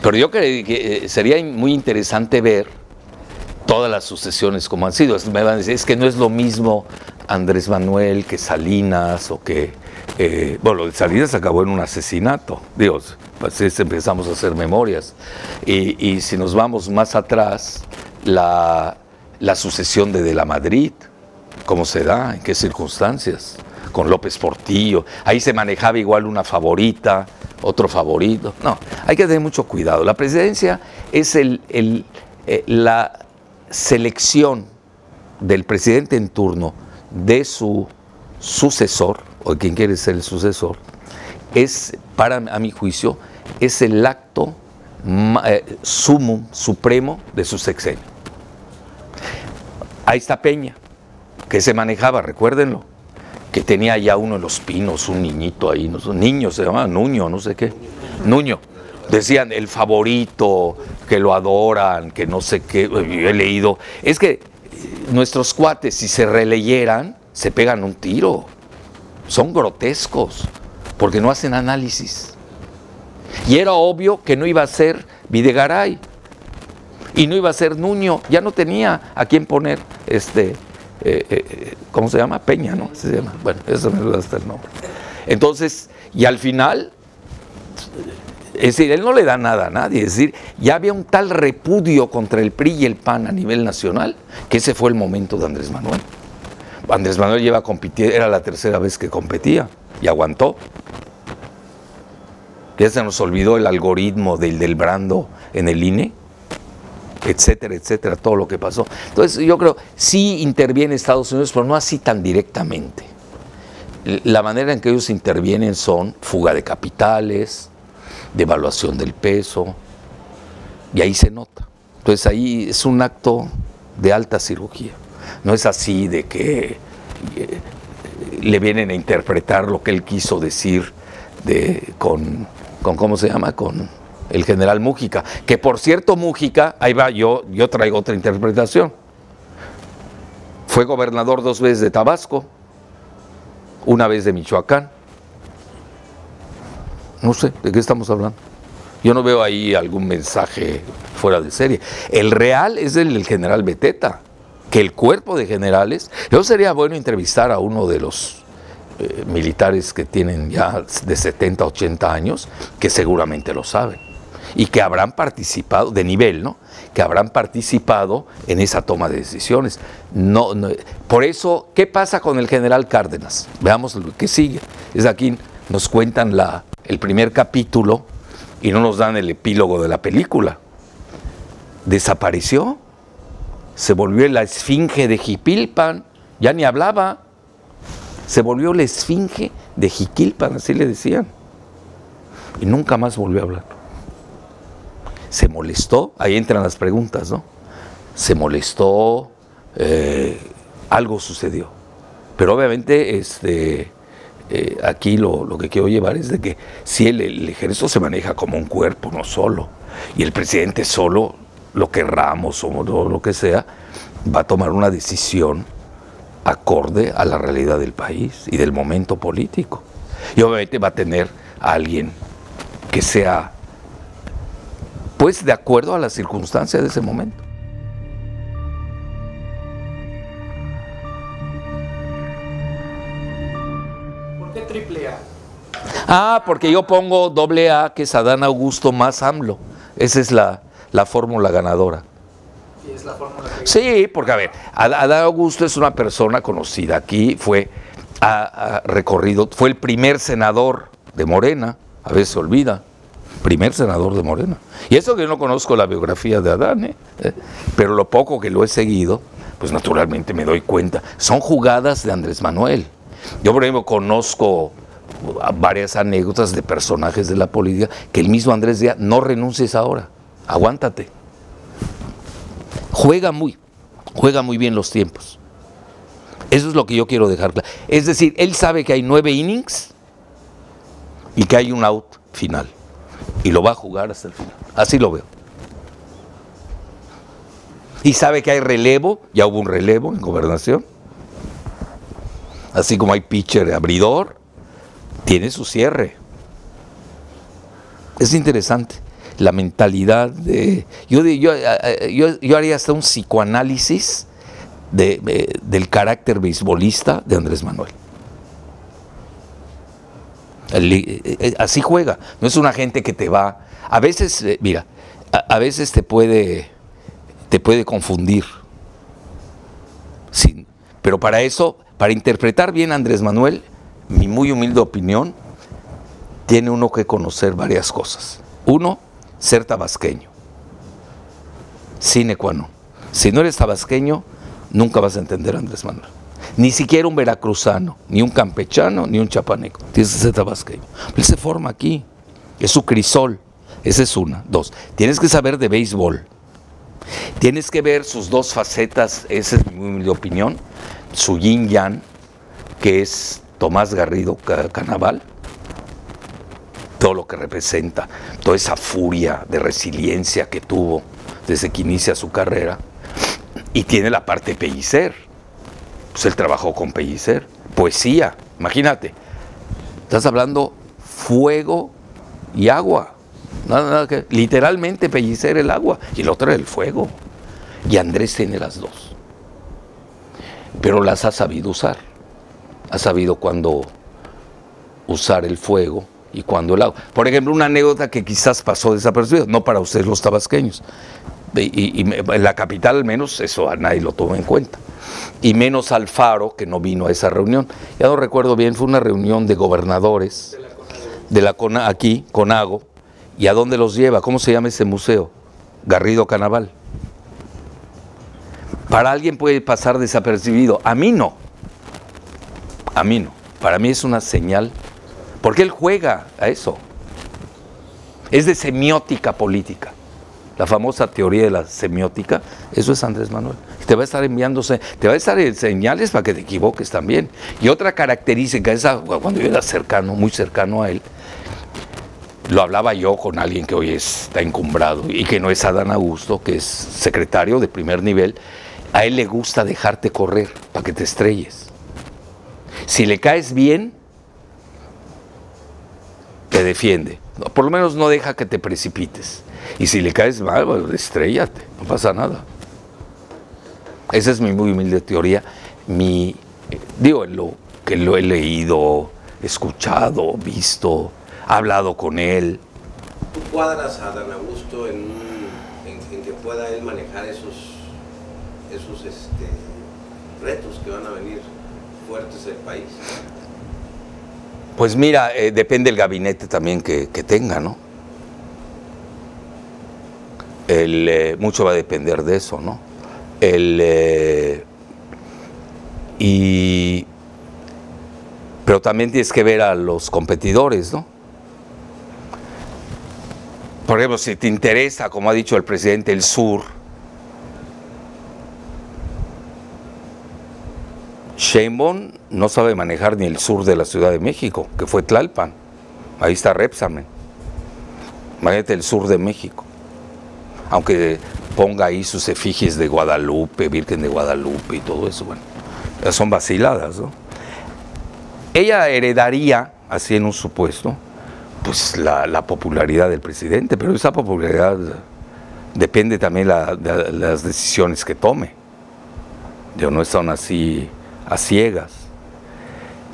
Pero yo creo que eh, sería muy interesante ver todas las sucesiones como han sido. Me van a decir, es que no es lo mismo Andrés Manuel que Salinas o que... eh, bueno, lo de Salinas acabó en un asesinato. Dios, pues es- empezamos a hacer memorias. Y, y si nos vamos más atrás, la, la sucesión de De la Madrid, cómo se da, en qué circunstancias, con López Portillo. Ahí se manejaba igual una favorita, otro favorito. No, hay que tener mucho cuidado. La presidencia es el, el, eh, la selección del presidente en turno de su sucesor, o de quien quiere ser el sucesor, es, para a mi juicio, es el acto eh, sumum, supremo de su sexenio. Ahí está Peña, que se manejaba, recuérdenlo, que tenía ya uno en los pinos, un niñito ahí, no un niño se llamaba Nuño, no sé qué, Nuño. Decían el favorito, que lo adoran, que no sé qué, yo he leído. Es que eh, nuestros cuates, si se releyeran, se pegan un tiro. Son grotescos, porque no hacen análisis. Y era obvio que no iba a ser Videgaray y no iba a ser Nuño, ya no tenía a quién poner este, eh, eh, ¿cómo se llama? Peña, ¿no? Se llama. Bueno, eso me gusta hasta el nombre. Entonces, y al final, es decir, él no le da nada a nadie, es decir, ya había un tal repudio contra el PRI y el PAN a nivel nacional, que ese fue el momento de Andrés Manuel. Andrés Manuel lleva compitiendo, era la tercera vez que competía y aguantó. Ya se nos olvidó el algoritmo del, del Brando en el INE, etcétera, etcétera, todo lo que pasó. Entonces yo creo, sí interviene Estados Unidos, pero no así tan directamente. La manera en que ellos intervienen son fuga de capitales, devaluación del peso, y ahí se nota. Entonces ahí es un acto de alta cirugía. No es así de que eh, le vienen a interpretar lo que él quiso decir de, con, con, ¿cómo se llama? Con el general Mújica. Que por cierto, Mújica, ahí va, yo, yo traigo otra interpretación. Fue gobernador dos veces de Tabasco, una vez de Michoacán. No sé, ¿de qué estamos hablando? Yo no veo ahí algún mensaje fuera de serie. El real es el del general Beteta, que el cuerpo de generales, yo sería bueno entrevistar a uno de los eh, militares que tienen ya de 70, 80 años, que seguramente lo saben, y que habrán participado, de nivel, ¿no? Que habrán participado en esa toma de decisiones. No, por eso, ¿qué pasa con el general Cárdenas? Veamos lo que sigue. Es aquí, nos cuentan el primer capítulo y no nos dan el epílogo de la película. Desapareció, se volvió la esfinge de Jipilpan, ya ni hablaba, se volvió la esfinge de Jiquilpan, así le decían, y nunca más volvió a hablar. Se molestó, ahí entran las preguntas, ¿no? Se molestó, eh, algo sucedió. Pero obviamente, este, eh, aquí lo, lo que quiero llevar es de que si el, el ejército se maneja como un cuerpo, no solo, y el presidente solo, lo querramos o lo, que sea, va a tomar una decisión acorde a la realidad del país y del momento político. Y obviamente va a tener a alguien que sea, pues, de acuerdo a las circunstancias de ese momento. ¿Por qué triple A? Ah, porque yo pongo doble A, que es Adán Augusto más AMLO. Esa es la, la fórmula ganadora. Y es la fórmula que... Sí, porque a ver, Ad- Adán Augusto es una persona conocida aquí, fue ha, ha recorrido, fue el primer senador de Morena, a veces se olvida, primer senador de Morena. Y eso que yo no conozco la biografía de Adán, ¿eh? Eh, pero lo poco que lo he seguido, pues naturalmente me doy cuenta. Son jugadas de Andrés Manuel. Yo, por ejemplo, conozco varias anécdotas de personajes de la política que el mismo Andrés decía, no renuncies ahora, aguántate. Juega muy, juega muy bien los tiempos. Eso es lo que yo quiero dejar claro. Es decir, él sabe que hay nueve innings y que hay un out final. Y lo va a jugar hasta el final. Así lo veo. Y sabe que hay relevo, ya hubo un relevo en gobernación. Así como hay pitcher abridor, tiene su cierre. Es interesante la mentalidad de... Yo, yo, yo, haría hasta un psicoanálisis de, de, del carácter beisbolista de Andrés Manuel. Así juega, no es una gente que te va... A veces, eh, mira, a, a veces te puede, te puede confundir. Sí, pero para eso, para interpretar bien a Andrés Manuel, mi muy humilde opinión, tiene uno que conocer varias cosas. Uno, ser tabasqueño. Sine qua. Si no eres tabasqueño, nunca vas a entender a Andrés Manuel. Ni siquiera un veracruzano, ni un campechano, ni un chapaneco. Tienes que ser tabasqueño. Él se forma aquí. Es su crisol. Esa es una. Dos. Tienes que saber de béisbol. Tienes que ver sus dos facetas, esa es mi opinión. Su yin yang, que es Tomás Garrido Canaval, todo lo que representa, toda esa furia de resiliencia que tuvo desde que inicia su carrera, y tiene la parte pellicer, pues él trabajó con pellicer, poesía, imagínate, estás hablando fuego y agua, nada, nada que, literalmente pellicer el agua, y el otro el fuego, y Andrés tiene las dos, pero las ha sabido usar ha sabido cuándo usar el fuego y cuándo el agua. Por ejemplo, una anécdota que quizás pasó desapercibida, no para ustedes los tabasqueños, y, y, en la capital al menos eso a nadie lo tomó en cuenta, y menos Alfaro que no vino a esa reunión. Ya no recuerdo bien, fue una reunión de gobernadores de la CONA, aquí, CONAGO, y a dónde los lleva, ¿cómo se llama ese museo? Garrido Canaval. Para alguien puede pasar desapercibido, a mí no. A mí no. Para mí es una señal. Porque él juega a eso. Es de semiótica política. La famosa teoría de la semiótica, eso es Andrés Manuel. Te va a estar enviándose, te va a estar señales para que te equivoques también. Y otra característica, esa, cuando yo era cercano, muy cercano a él, lo hablaba yo con alguien que hoy está encumbrado y que no es Adán Augusto, que es secretario de primer nivel. A él le gusta dejarte correr para que te estrelles. Si le caes bien, te defiende. Por lo menos no deja que te precipites. Y si le caes mal, pues estrellate, no pasa nada. Esa es mi muy humilde teoría. Mi, digo, lo que lo he leído, escuchado, visto, hablado con él. ¿Tú cuadras a Dan Augusto en, en, en que pueda él manejar esos, esos este, retos que van a venir fuertes del país? Pues mira, eh, depende del gabinete también que, que tenga, ¿no? El, eh, mucho va a depender de eso, ¿no? El, eh, y, pero también tienes que ver a los competidores, ¿no? Por ejemplo, si te interesa, como ha dicho el presidente, el sur, Sheinbaum no sabe manejar ni el sur de la Ciudad de México, que fue Tlalpan. Ahí está Repsamen. Imagínate el sur de México. Aunque ponga ahí sus efigies de Guadalupe, Virgen de Guadalupe y todo eso, bueno, son vaciladas, ¿no? Ella heredaría, así en un supuesto, pues la, la popularidad del presidente, pero esa popularidad depende también de las decisiones que tome. Yo no son así a ciegas.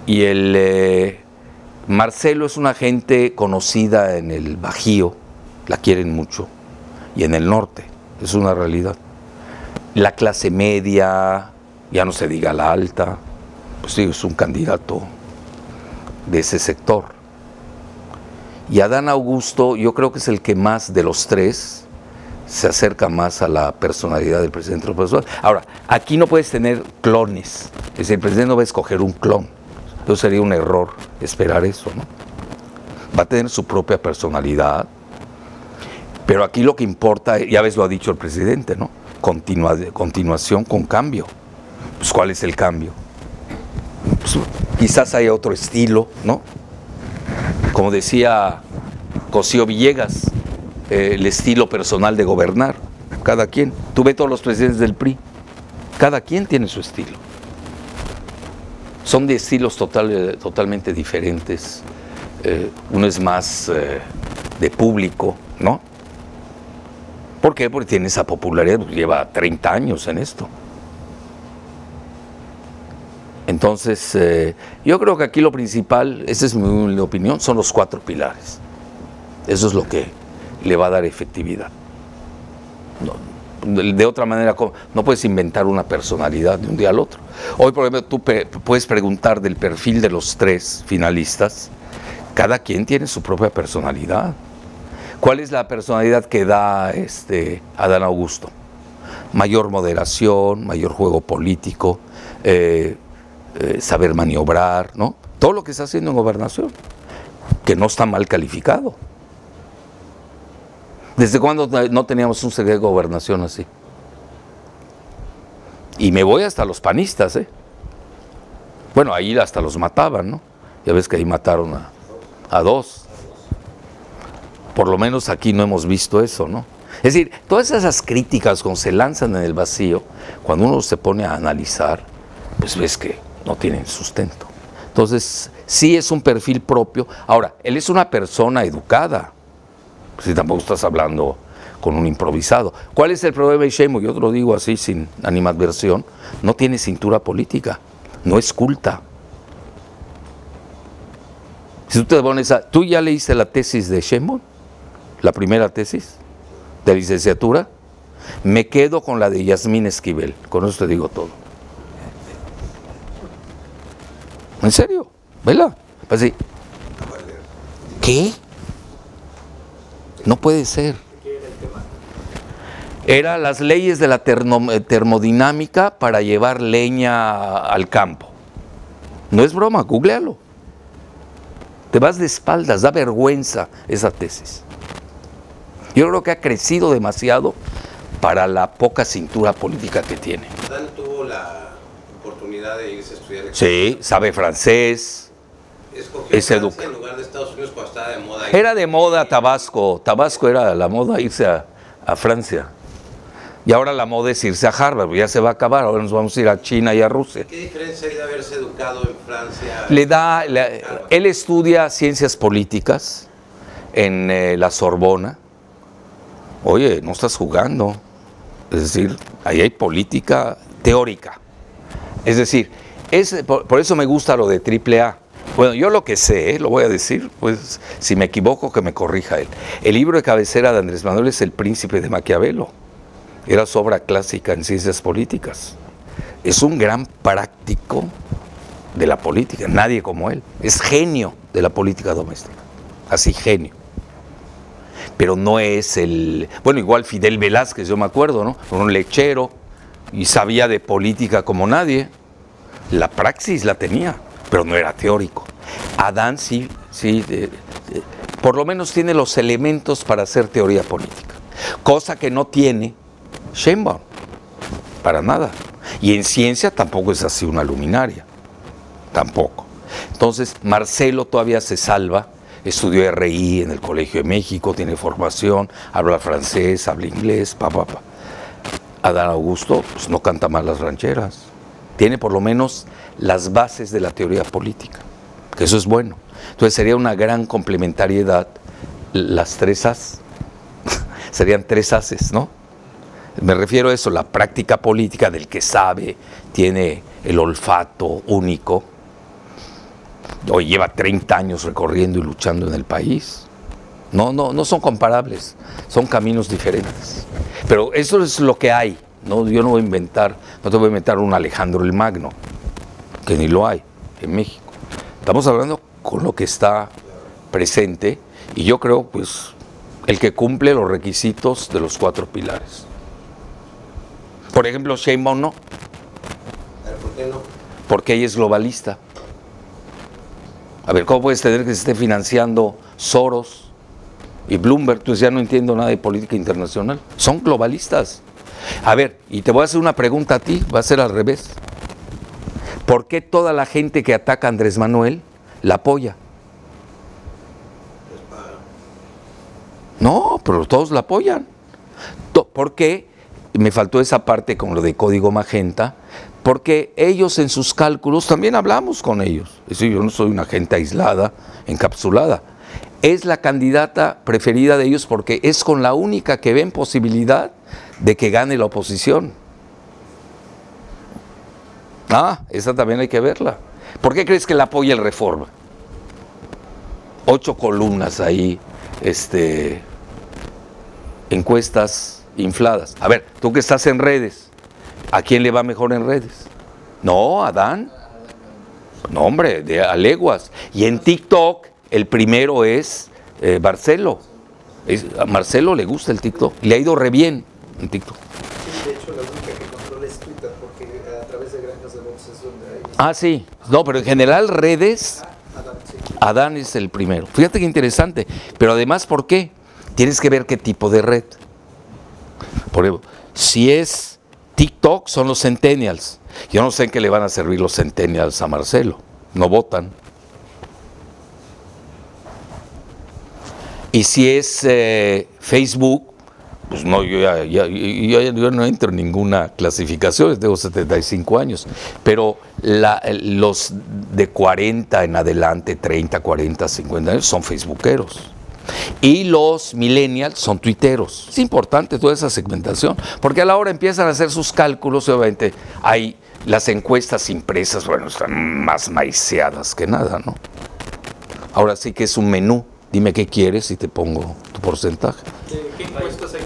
Y el eh, Marcelo es una gente conocida en el Bajío, la quieren mucho, y en el norte, es una realidad. La clase media, ya no se diga la alta, pues sí, es un candidato de ese sector. Y Adán Augusto yo creo que es el que más de los tres se acerca más a la personalidad del presidente López. Ahora, aquí no puedes tener clones. El presidente no va a escoger un clon. Eso sería un error esperar eso. Va a tener su propia personalidad. Pero aquí lo que importa, ya ves lo ha dicho el presidente, ¿no? Continua- continuación con cambio. Pues, ¿cuál es el cambio? Pues, quizás haya otro estilo, ¿no? Como decía Cosío Villegas, eh, el estilo personal de gobernar. Cada quien. Tú ves todos los presidentes del PRI. Cada quien tiene su estilo. Son de estilos total- totalmente diferentes. Eh, uno es más eh, de público, ¿no? ¿Por qué? Porque tiene esa popularidad, pues, lleva 30 años en esto. Entonces, eh, yo creo que aquí lo principal, esa es mi opinión, son los cuatro pilares. Eso es lo que le va a dar efectividad. De otra manera, no puedes inventar una personalidad de un día al otro. Hoy, por ejemplo, tú puedes preguntar del perfil de los tres finalistas. Cada quien tiene su propia personalidad. ¿Cuál es la personalidad que da este Adán Augusto? Mayor moderación, mayor juego político, eh, eh, saber maniobrar, ¿no? Todo lo que está haciendo en gobernación, que no está mal calificado. ¿Desde cuándo no teníamos un secretario de gobernación así? Y me voy hasta los panistas, ¿eh? Bueno, ahí hasta los mataban, ¿no? Ya ves que ahí mataron a, a dos. Por lo menos aquí no hemos visto eso, ¿no? Es decir, todas esas críticas cuando se lanzan en el vacío, cuando uno se pone a analizar, pues ves que no tienen sustento. Entonces, sí es un perfil propio. Ahora, él es una persona educada. Si tampoco estás hablando con un improvisado. ¿Cuál es el problema de Sheinbaum? Yo te lo digo así, sin animadversión. No tiene cintura política. No es culta. Si tú te pones a... ¿Tú ya leíste la tesis de Sheinbaum? La primera tesis de licenciatura. Me quedo con la de Yasmín Esquivel. Con eso te digo todo. ¿En serio? ¿Vela? Pues sí. ¿Qué? No puede ser. Era las leyes de la eh, termodinámica para llevar leña al campo. No es broma, googlealo. Te vas de espaldas, da vergüenza esa tesis. Yo creo que ha crecido demasiado para la poca cintura política que tiene. Tuvo la oportunidad de irse a estudiar. Sí, sabe francés. Es Francia educa- en lugar de Estados Unidos cuando estaba de moda. Era de moda Tabasco. Tabasco era la moda irse a, a Francia. Y ahora la moda es irse a Harvard, ya se va a acabar. Ahora nos vamos a ir a China y a Rusia. ¿Qué diferencia hay de haberse educado en Francia? Le da, le- él estudia ciencias políticas en eh, la Sorbona. Oye, no estás jugando. Es decir, ahí hay política teórica. Es decir, es, por, por eso me gusta lo de AAA. Bueno, yo lo que sé, eh, lo voy a decir, pues si me equivoco que me corrija él. El libro de cabecera de Andrés Manuel es El Príncipe de Maquiavelo. Era su obra clásica en ciencias políticas. Es un gran práctico de la política, nadie como él. Es genio de la política doméstica, así genio. Pero no es el... Bueno, igual Fidel Velázquez, yo me acuerdo, ¿no? Un lechero y sabía de política como nadie. La praxis la tenía, pero no era teórico. Adán sí, sí, por lo menos tiene los elementos para hacer teoría política, cosa que no tiene Sheinbaum, para nada. Y en ciencia tampoco es así una luminaria tampoco. Entonces, Marcelo todavía se salva, estudió RI en el Colegio de México, tiene formación, habla francés, habla inglés, pa, pa, pa. Adán Augusto pues, no canta mal las rancheras, tiene por lo menos las bases de la teoría política, que eso es bueno. Entonces sería una gran complementariedad las tres as, serían tres haces, ¿no? Me refiero a eso, la práctica política del que sabe, tiene el olfato único, hoy lleva 30 años recorriendo y luchando en el país. No, no, no son comparables, son caminos diferentes. Pero eso es lo que hay. ¿No? Yo no voy a inventar, no te voy a inventar un Alejandro el Magno, que ni lo hay en México. Estamos hablando con lo que está presente Y yo creo, pues, el que cumple los requisitos de los cuatro pilares. Por ejemplo, Sheinbaum no, A ver, ¿por qué no? porque ella es globalista. A ver, ¿cómo puedes tener que se esté financiando Soros y Bloomberg? Pues ya no entiendo nada de política internacional. Son globalistas. A ver, y te voy a hacer una pregunta a ti, va a ser al revés. ¿Por qué toda la gente que ataca a Andrés Manuel la apoya? No, pero todos la apoyan. ¿Por qué? Me faltó esa parte con lo de código magenta, porque ellos en sus cálculos, también hablamos con ellos. Es decir, yo no soy una gente aislada, encapsulada. Es la candidata preferida de ellos porque es con la única que ven posibilidad de que gane la oposición. Ah, esa también hay que verla. ¿Por qué crees que la apoya el Reforma? Ocho columnas ahí, este, encuestas infladas. A ver, tú que estás en redes, ¿a quién le va mejor en redes? No, a Dan. No, hombre, de a leguas. Y en TikTok, el primero es eh, Marcelo. Es- a Marcelo le gusta el TikTok. Le ha ido re bien en TikTok. Sí, de hecho, la única que controla es Twitter, porque a través de granjas de es donde hay. Ah, sí. No, pero en general redes, sí. Adán es el primero. Fíjate qué interesante. Pero además, ¿por qué? Tienes que ver qué tipo de red. Por ejemplo, si es TikTok, son los centennials. Yo no sé en qué le van a servir los centennials a Marcelo. No votan. Y si es eh, Facebook, pues no, yo ya, no entro en ninguna clasificación, tengo 75 años, pero los de 40 en adelante, 30, 40, 50 años, son facebookeros. Y los millennials son tuiteros. Es importante toda esa segmentación, porque a la hora empiezan a hacer sus cálculos, obviamente hay las encuestas impresas, bueno, están más maiceadas que nada, ¿no? Ahora sí que es un menú. Dime qué quieres y te pongo tu porcentaje. ¿De qué impuestos hay?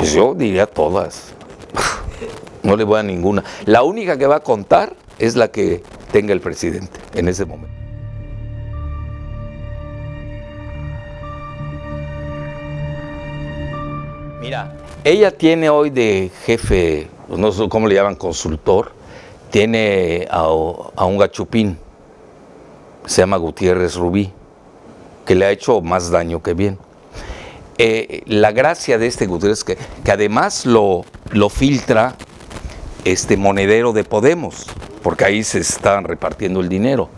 Pues yo diría todas. No le voy a ninguna. La única que va a contar es la que tenga el presidente en ese momento. Mira, ella tiene hoy de jefe, no sé cómo le llaman, consultor, tiene a, a un gachupín, se llama Gutiérrez Rubí, que le ha hecho más daño que bien. Eh, la gracia de este Gutiérrez que, que además lo, lo filtra este monedero de Podemos, porque ahí se están repartiendo el dinero.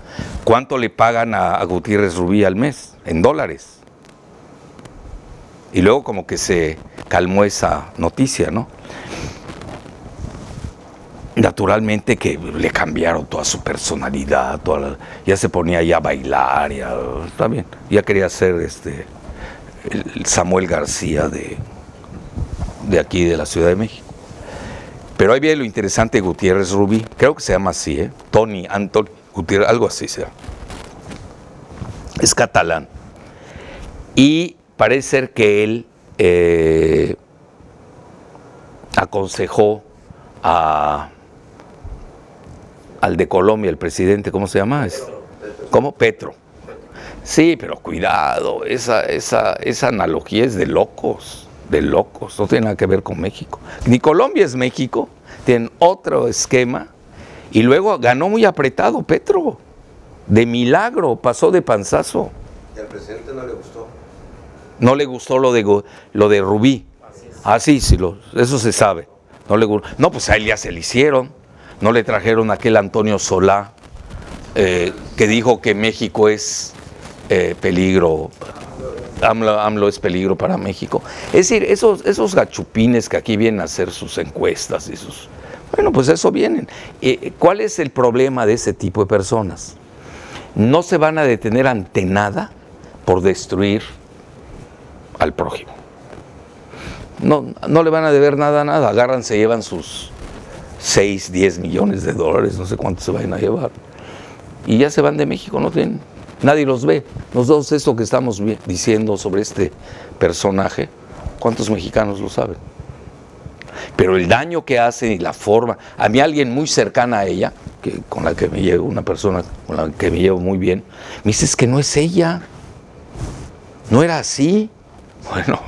¿Cuánto le pagan a, Gutiérrez Rubí al mes? En dólares. Y luego como que se calmó esa noticia, ¿no? Naturalmente que le cambiaron toda su personalidad, ya se ponía ya a bailar, ya, está bien, ya quería ser este, el Samuel García de, de aquí, de la Ciudad de México. Pero ahí viene lo interesante Gutiérrez Rubí, creo que se llama así, ¿eh? Tony, Antonio Gutiérrez, algo así se llama. Es catalán. Y parece ser que él eh, aconsejó a, al de Colombia, el presidente, ¿cómo se llama? Es- ¿Cómo? Petro. Sí, pero cuidado, esa, esa, esa analogía es de locos, de locos, no tiene nada que ver con México. Ni Colombia es México, tienen otro esquema y luego ganó muy apretado Petro, de milagro, pasó de panzazo. Y al presidente no le gustó. No le gustó lo de, lo de Rubí. Ah, sí, sí, lo- eso se sabe. No, le, no, pues a él ya se le hicieron. No le trajeron aquel Antonio Solá eh, que dijo que México es eh, peligro. AMLO, es peligro para México. Es decir, esos, esos gachupines que aquí vienen a hacer sus encuestas y sus... Bueno, pues eso vienen. Eh, ¿Cuál es el problema de ese tipo de personas? No se van a detener ante nada por destruir al prójimo. No, no le van a deber nada a nada. Agarran, se llevan sus 6, 10 millones de dólares, no sé cuántos se vayan a llevar. Y ya se van de México, no tienen, nadie los ve. Nosotros esto que estamos diciendo sobre este personaje, ¿cuántos mexicanos lo saben? Pero el daño que hace y la forma, a mí alguien muy cercana a ella, que, con la que me llevo, una persona con la que me llevo muy bien, me dice es que no es ella. ¿No era así? Bueno,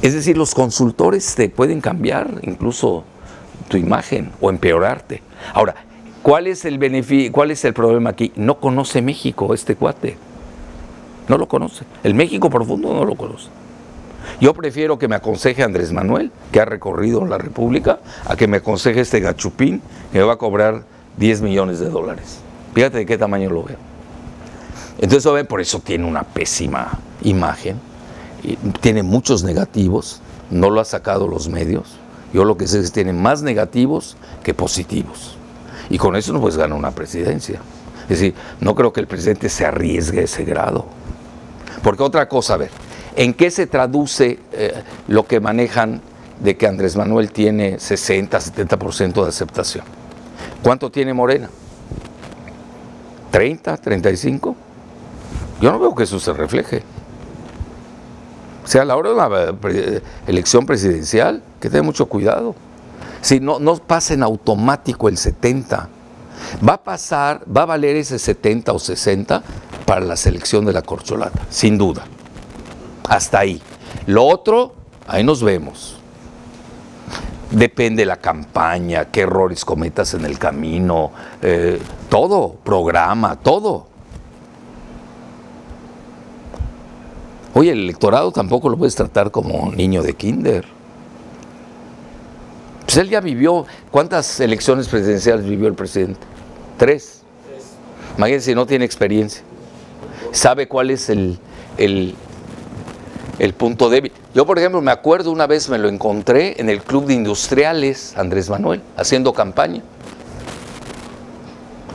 es decir, los consultores te pueden cambiar incluso tu imagen o empeorarte. Ahora, ¿cuál es el beneficio, cuál es el problema aquí? No conoce México este cuate. No lo conoce. El México profundo no lo conoce. Yo prefiero que me aconseje Andrés Manuel, que ha recorrido la República, a que me aconseje este gachupín que me va a cobrar 10 millones de dólares. Fíjate de qué tamaño lo veo. Entonces, por eso tiene una pésima imagen, tiene muchos negativos, no lo ha sacado los medios. Yo lo que sé es que tiene más negativos que positivos. Y con eso no puedes ganar una presidencia. Es decir, no creo que el presidente se arriesgue a ese grado. Porque otra cosa, a ver, ¿en qué se traduce eh, lo que manejan de que Andrés Manuel tiene 60, 70% de aceptación? ¿Cuánto tiene Morena? ¿30, 35? Yo no veo que eso se refleje. O sea, a la hora de la pre- elección presidencial, que tenga mucho cuidado. Si no, no pasa en automático el 70. Va a pasar, va a valer ese 70 o 60 para la selección de la corcholata, sin duda. Hasta ahí. Lo otro, ahí nos vemos. Depende la campaña, qué errores cometas en el camino, eh, todo, programa, todo. Oye, el electorado tampoco lo puedes tratar como niño de kinder. Pues él ya vivió, ¿cuántas elecciones presidenciales vivió el presidente? Tres. Imagínense no tiene experiencia. Sabe cuál es el, el, el punto débil. Yo, por ejemplo, me acuerdo una vez me lo encontré en el Club de Industriales, Andrés Manuel, haciendo campaña.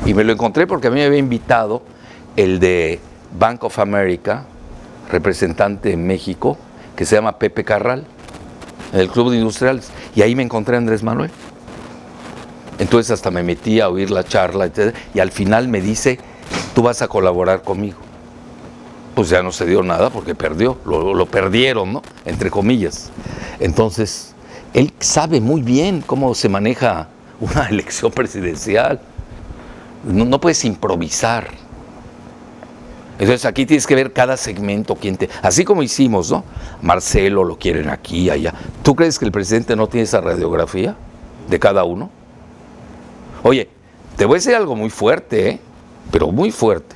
Y me lo encontré porque a mí me había invitado el de Bank of America, representante en México, que se llama Pepe Carral, en el Club de Industriales. Y ahí me encontré a Andrés Manuel. Entonces hasta me metí a oír la charla. Y al final me dice, tú vas a colaborar conmigo. Pues ya no se dio nada porque perdió, lo, lo perdieron, ¿no? Entre comillas. Entonces, él sabe muy bien cómo se maneja una elección presidencial. No, no puedes improvisar. Entonces aquí tienes que ver cada segmento, quién te. Así como hicimos, ¿no? Marcelo lo quieren aquí, allá. ¿Tú crees que el presidente no tiene esa radiografía de cada uno? Oye, te voy a decir algo muy fuerte, ¿eh? Pero muy fuerte.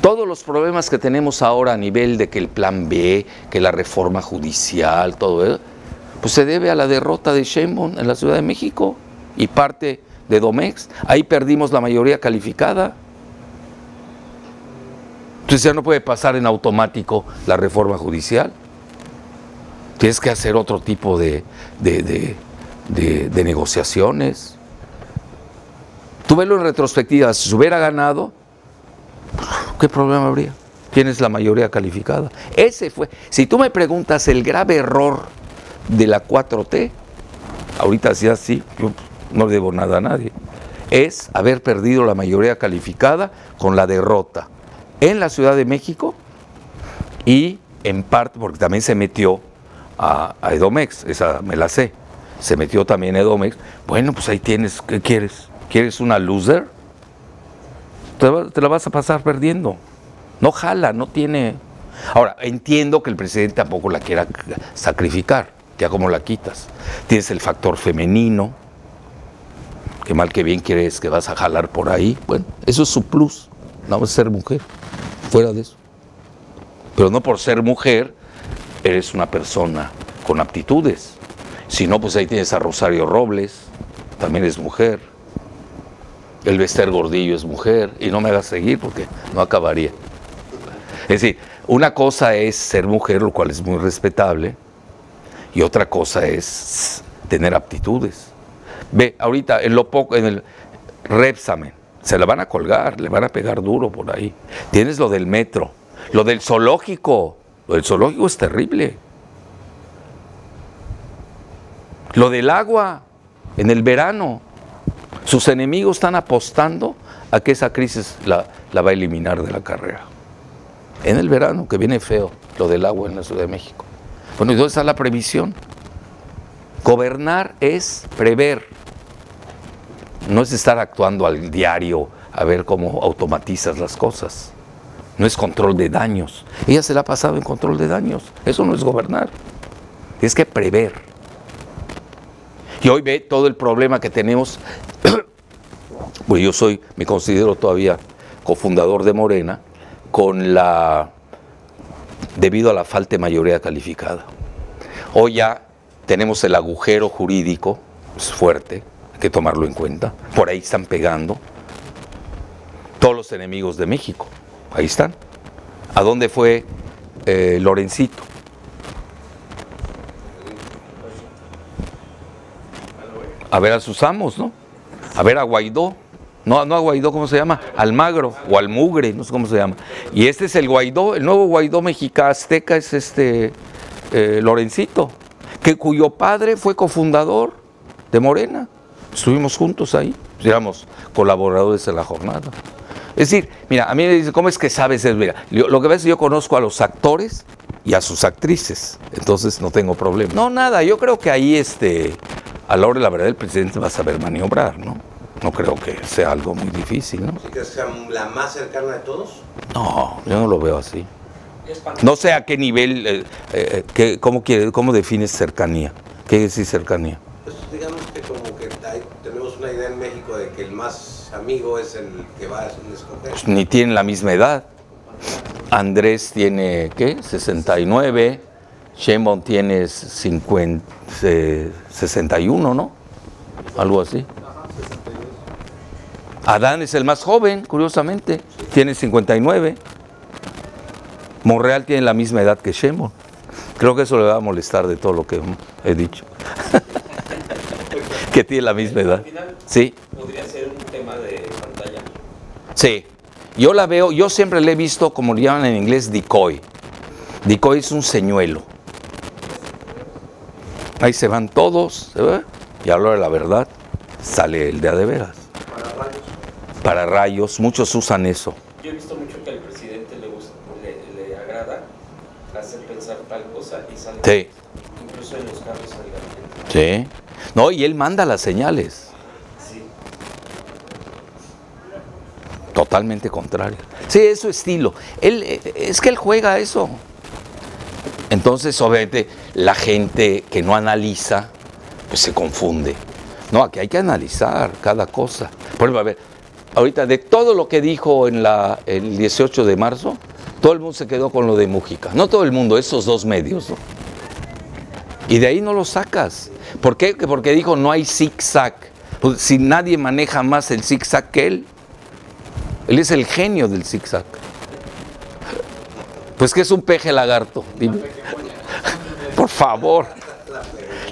Todos los problemas que tenemos ahora a nivel de que el plan B, que la reforma judicial, todo eso, pues se debe a la derrota de Sheinbaum en la Ciudad de México y parte de Domex. Ahí perdimos la mayoría calificada. Entonces ya no puede pasar en automático la reforma judicial. Tienes que hacer otro tipo de, de, de, negociaciones. Tú velo en retrospectiva, si hubiera ganado, ¿qué problema habría? Tienes la mayoría calificada. Ese fue, si tú me preguntas el grave error de la 4T, ahorita sí no debo nada a nadie, es haber perdido la mayoría calificada con la derrota en la Ciudad de México y en parte porque también se metió a, Edomex, esa me la sé, se metió también a Edomex. Bueno, pues ahí tienes, ¿qué quieres? ¿Quieres una loser? Te, te la vas a pasar perdiendo. No jala, no tiene. Ahora, entiendo que el presidente tampoco la quiera sacrificar, ya como la quitas. Tienes el factor femenino, que mal que bien quieres que vas a jalar por ahí. Bueno, eso es su plus, no vas a ser mujer, fuera de eso. Pero no por ser mujer eres una persona con aptitudes. Si no, pues ahí tienes a Rosario Robles, también es mujer. El Bester Gordillo es mujer. Y no me hagas seguir porque no acabaría. Es decir, una cosa es ser mujer, lo cual es muy respetable, y otra cosa es tener aptitudes. Ve, ahorita en lo poco, en el Repsamen, se la van a colgar, le van a pegar duro por ahí. Tienes lo del metro, lo del zoológico, lo del zoológico es terrible. Lo del agua en el verano, sus enemigos están apostando a que esa crisis la, la va a eliminar de la carrera. En el verano, que viene feo, lo del agua en la Ciudad de México. Bueno, ¿y dónde está la previsión? Gobernar es prever, no es estar actuando al diario, a- ver cómo automatizas las cosas. No es control de daños. Ella se la ha pasado en control de daños. Eso no es gobernar. Es que prever. Y hoy ve todo el problema que tenemos. pues yo soy, me considero todavía cofundador de Morena, con la debido a la falta de mayoría calificada. Hoy ya tenemos el agujero jurídico, es fuerte, que tomarlo en cuenta. Por ahí están pegando todos los enemigos de México. Ahí están. ¿A dónde fue eh, Lorencito? A ver a sus amos, ¿no? A ver a Guaidó. No, no a Guaidó, ¿cómo se llama? Almagro o Almugre, no sé cómo se llama. Y este es el Guaidó, el nuevo Guaidó mexica azteca es este eh, Lorencito, que, cuyo padre fue cofundador de Morena. Estuvimos juntos ahí, éramos colaboradores de la jornada. Es decir, mira, a mí me dice, ¿cómo es que sabes eso? Mira, yo- lo que ves, yo conozco a los actores y a sus actrices, entonces no tengo problema. No, nada, yo creo que ahí, este, a la hora de la verdad, el presidente va a saber maniobrar, ¿no? No creo que sea algo muy difícil, ¿no? ¿Sí crees que sea la más cercana de todos? No, yo no lo veo así. No sé a qué nivel, eh, eh, qué- cómo, quiere, cómo defines cercanía. ¿Qué es decir cercanía? Pues digamos que como que hay- tenemos una idea en México de que el más amigo es el que va a escoger. Pues ni tienen la misma edad. Andrés tiene, ¿qué? 69. Sheinbaum tiene 50, eh, 61, ¿no? Algo así. Adán es el más joven, curiosamente. Tiene 59. Monreal tiene la misma edad que Sheinbaum. Creo que eso le va a molestar de todo lo que he dicho. que tiene la misma edad. Sí. podría ser un tema de pantalla. Sí, yo la veo, yo siempre la he visto como le llaman en inglés decoy. Decoy es un señuelo. Ahí se van todos. Y a la hora de la verdad sale el de a de veras. Para rayos, muchos usan eso. Yo he visto mucho que al presidente le, gusta, le, le agrada hacer pensar tal cosa y sale Sí. incluso en los carros. Sí. No, y él manda las señales. Totalmente contrario. Sí, es su estilo. Él, eh, es que él juega eso. Entonces, obviamente, la gente que no analiza, pues se confunde. No, aquí hay que analizar cada cosa. Por ejemplo, a ver, ahorita de todo lo que dijo en la, el 18 de marzo, todo el mundo se quedó con lo de Mújica. No todo el mundo, esos dos medios, ¿no? Y de ahí no lo sacas. ¿Por qué? Que Porque dijo no hay zigzag. Pues, si nadie maneja más el zigzag que él, él es el genio del zigzag. Pues que es un peje lagarto. Dime. Por favor.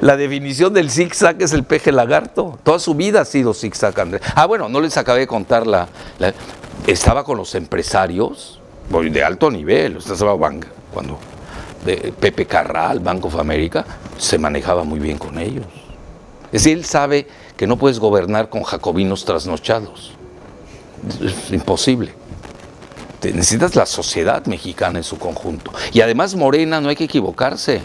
La definición del zigzag es el peje lagarto. Toda su vida ha sido zigzag, Andrés. Ah, bueno, no les acabé de contar la. estaba con los empresarios de alto nivel. Usted sabe, cuando de Pepe Carral, Banco of America, se manejaba muy bien con ellos. Es decir, él sabe que no puedes gobernar con jacobinos trasnochados. Es imposible. Te- necesitas la sociedad mexicana en su conjunto. Y además Morena, no hay que equivocarse.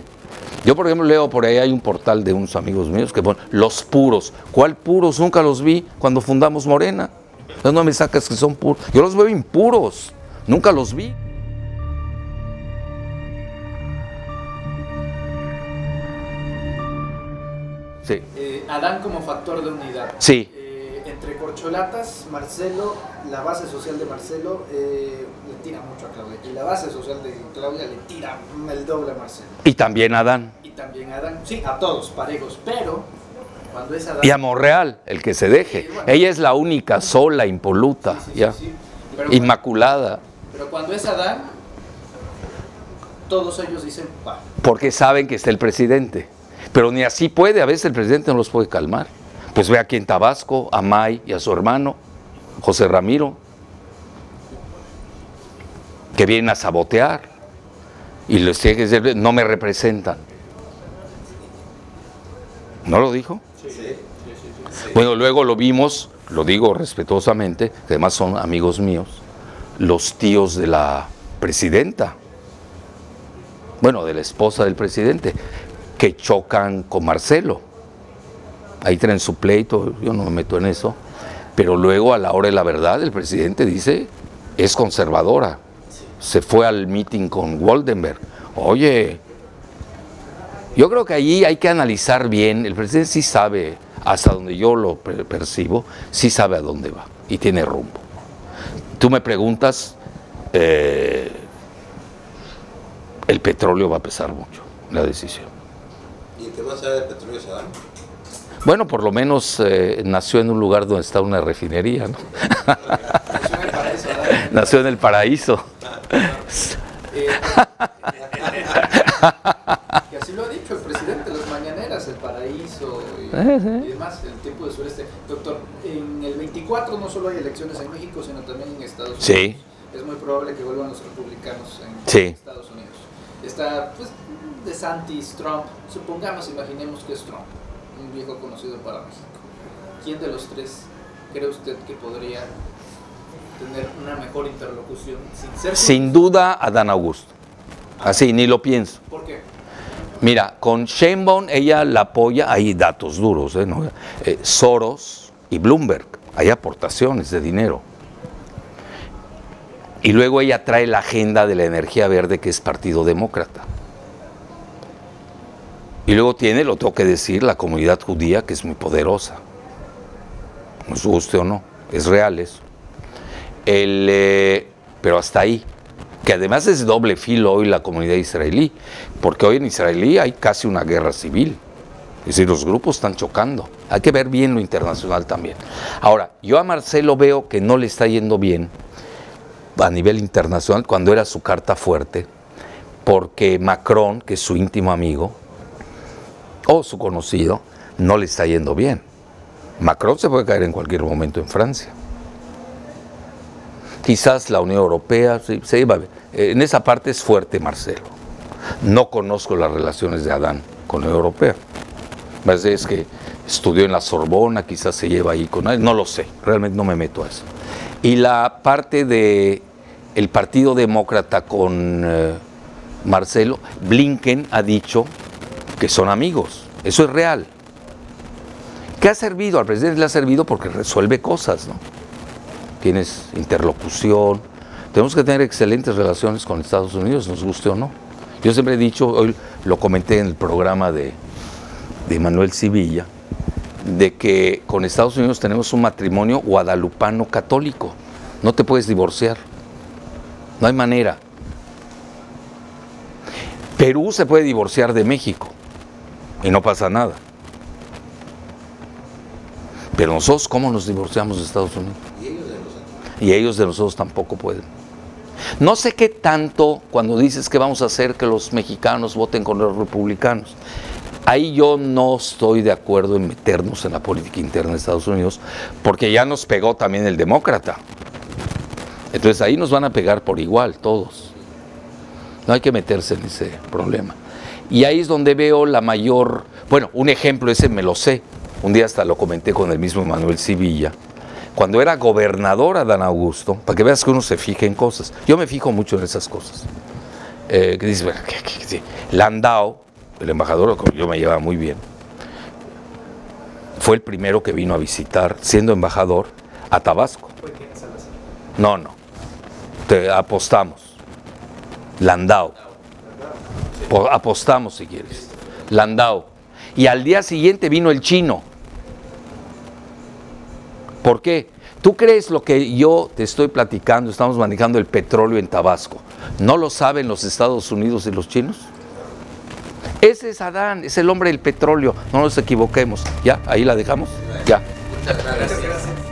Yo, por ejemplo, leo por ahí, hay un portal de unos amigos míos que ponen los puros. ¿Cuál puros? Nunca los vi cuando fundamos Morena. Entonces no me sacas que son puros. Yo los veo impuros. Nunca los vi. Sí. Eh, Adán como factor de unidad. Sí. Entre corcholatas, Marcelo, la base social de Marcelo eh, le tira mucho a Claudia. Y la base social de Claudia le tira el doble a Marcelo. Y también Adán. Y también a Adán. Sí, a todos, parejos. Pero cuando es Adán. Y a Monreal, el que se deje. Ella es la única, sola, impoluta, Sí, sí, sí, ya. sí. Pero, Inmaculada. pero cuando es Adán, todos ellos dicen, va. porque saben que está el presidente. Pero ni así puede, a veces el presidente no los puede calmar. Pues ve aquí en Tabasco, a May y a su hermano, José Ramiro, que vienen a sabotear y les tiene que decir, no me representan. ¿No lo dijo? Bueno, luego lo vimos, lo digo respetuosamente, que además son amigos míos, los tíos de la presidenta bueno, de la esposa del presidente, que chocan con Marcelo. Ahí tienen su pleito, yo no me meto en eso. Pero luego a la hora de la verdad el presidente dice, es conservadora. Se fue al meeting con Waldenberg. Oye, yo creo que allí hay que analizar bien. El presidente sí sabe, hasta donde yo lo per- percibo, sí sabe a dónde va y tiene rumbo. Tú me preguntas, eh, el petróleo va a pesar mucho, la decisión. Y el tema de petróleo se da. Bueno, por lo menos eh, nació en un lugar donde está una refinería, ¿no? Nació en el paraíso, nació en el paraíso. Eh, que así lo ha dicho el presidente, las mañaneras, el paraíso y, Eh, sí. y demás, el tiempo de sureste. Doctor, en el 24 no solo hay elecciones en México, sino también en Estados Unidos. Sí. Es muy probable que vuelvan los republicanos en Sí. Estados Unidos. Está, pues, DeSantis, Trump, supongamos, imaginemos que es Trump, un viejo conocido para México. ¿Quién de los tres cree usted que podría tener una mejor interlocución sin ser Sin duda, Adán Augusto. Así, ni lo pienso. ¿Por qué? Mira, con Sheinbaum ella la apoya, hay datos duros, ¿eh? ¿No? Eh, Soros y Bloomberg, hay aportaciones de dinero. Y luego ella trae la agenda de la energía verde que es Partido Demócrata. Y luego tiene, lo tengo que decir, la comunidad judía que es muy poderosa. Nos guste o no, es real eso. El, eh, pero hasta ahí. Que además es doble filo hoy la comunidad israelí, porque hoy en Israelí hay casi una guerra civil. Es decir, los grupos están chocando. Hay que ver bien lo internacional también. Ahora, yo a Marcelo veo que no le está yendo bien a nivel internacional cuando era su carta fuerte, porque Macron, que es su íntimo amigo, o su conocido, no le está yendo bien. Macron se puede caer en cualquier momento en Francia. Quizás la Unión Europea, se iba ver. Eh, En esa parte es fuerte Marcelo. No conozco las relaciones de Adán con la Unión Europea. Es que estudió en la Sorbona, quizás se lleva ahí con él, no lo sé, realmente no me meto a eso. Y la parte de el Partido Demócrata con eh, Marcelo, Blinken ha dicho que son amigos, eso es real. ¿Qué ha servido? Al presidente le ha servido porque resuelve cosas, ¿no? Tienes interlocución, tenemos que tener excelentes relaciones con Estados Unidos, nos guste o no. Yo siempre he dicho, hoy lo comenté en el programa de, de Manuel Civilla, de que con Estados Unidos tenemos un matrimonio guadalupano católico. No te puedes divorciar. No hay manera. Perú se puede divorciar de México y no pasa nada. Pero nosotros, ¿cómo nos divorciamos de Estados Unidos? Y ellos de nosotros. tampoco pueden. No sé qué tanto cuando dices que vamos a hacer que los mexicanos voten con los republicanos. Ahí yo no estoy de acuerdo en meternos en la política interna de Estados Unidos, porque ya nos pegó también el demócrata. Entonces ahí nos van a pegar por igual todos. No hay que meterse en ese problema. Y ahí es donde veo la mayor, bueno, un ejemplo ese me lo sé. Un día hasta lo comenté con el mismo Manuel Civilla. Cuando era gobernador Adán Augusto, para que veas que uno se fije en cosas. Yo me fijo mucho en esas cosas. Eh, que dice, bueno, que- que- que sí. Landau, el embajador, con- yo me llevaba muy bien, fue el primero que vino a visitar, siendo embajador, a Tabasco. No, no. Te apostamos. Landau. Po- apostamos si quieres. Landau. Y al día siguiente vino el chino. ¿Por qué? ¿Tú crees lo que yo te estoy platicando? Estamos manejando el petróleo en Tabasco. ¿No lo saben los Estados Unidos y los chinos? Ese es Adán, es el hombre del petróleo. No nos equivoquemos. ¿Ya? ¿Ahí la dejamos? Ya. Muchas gracias.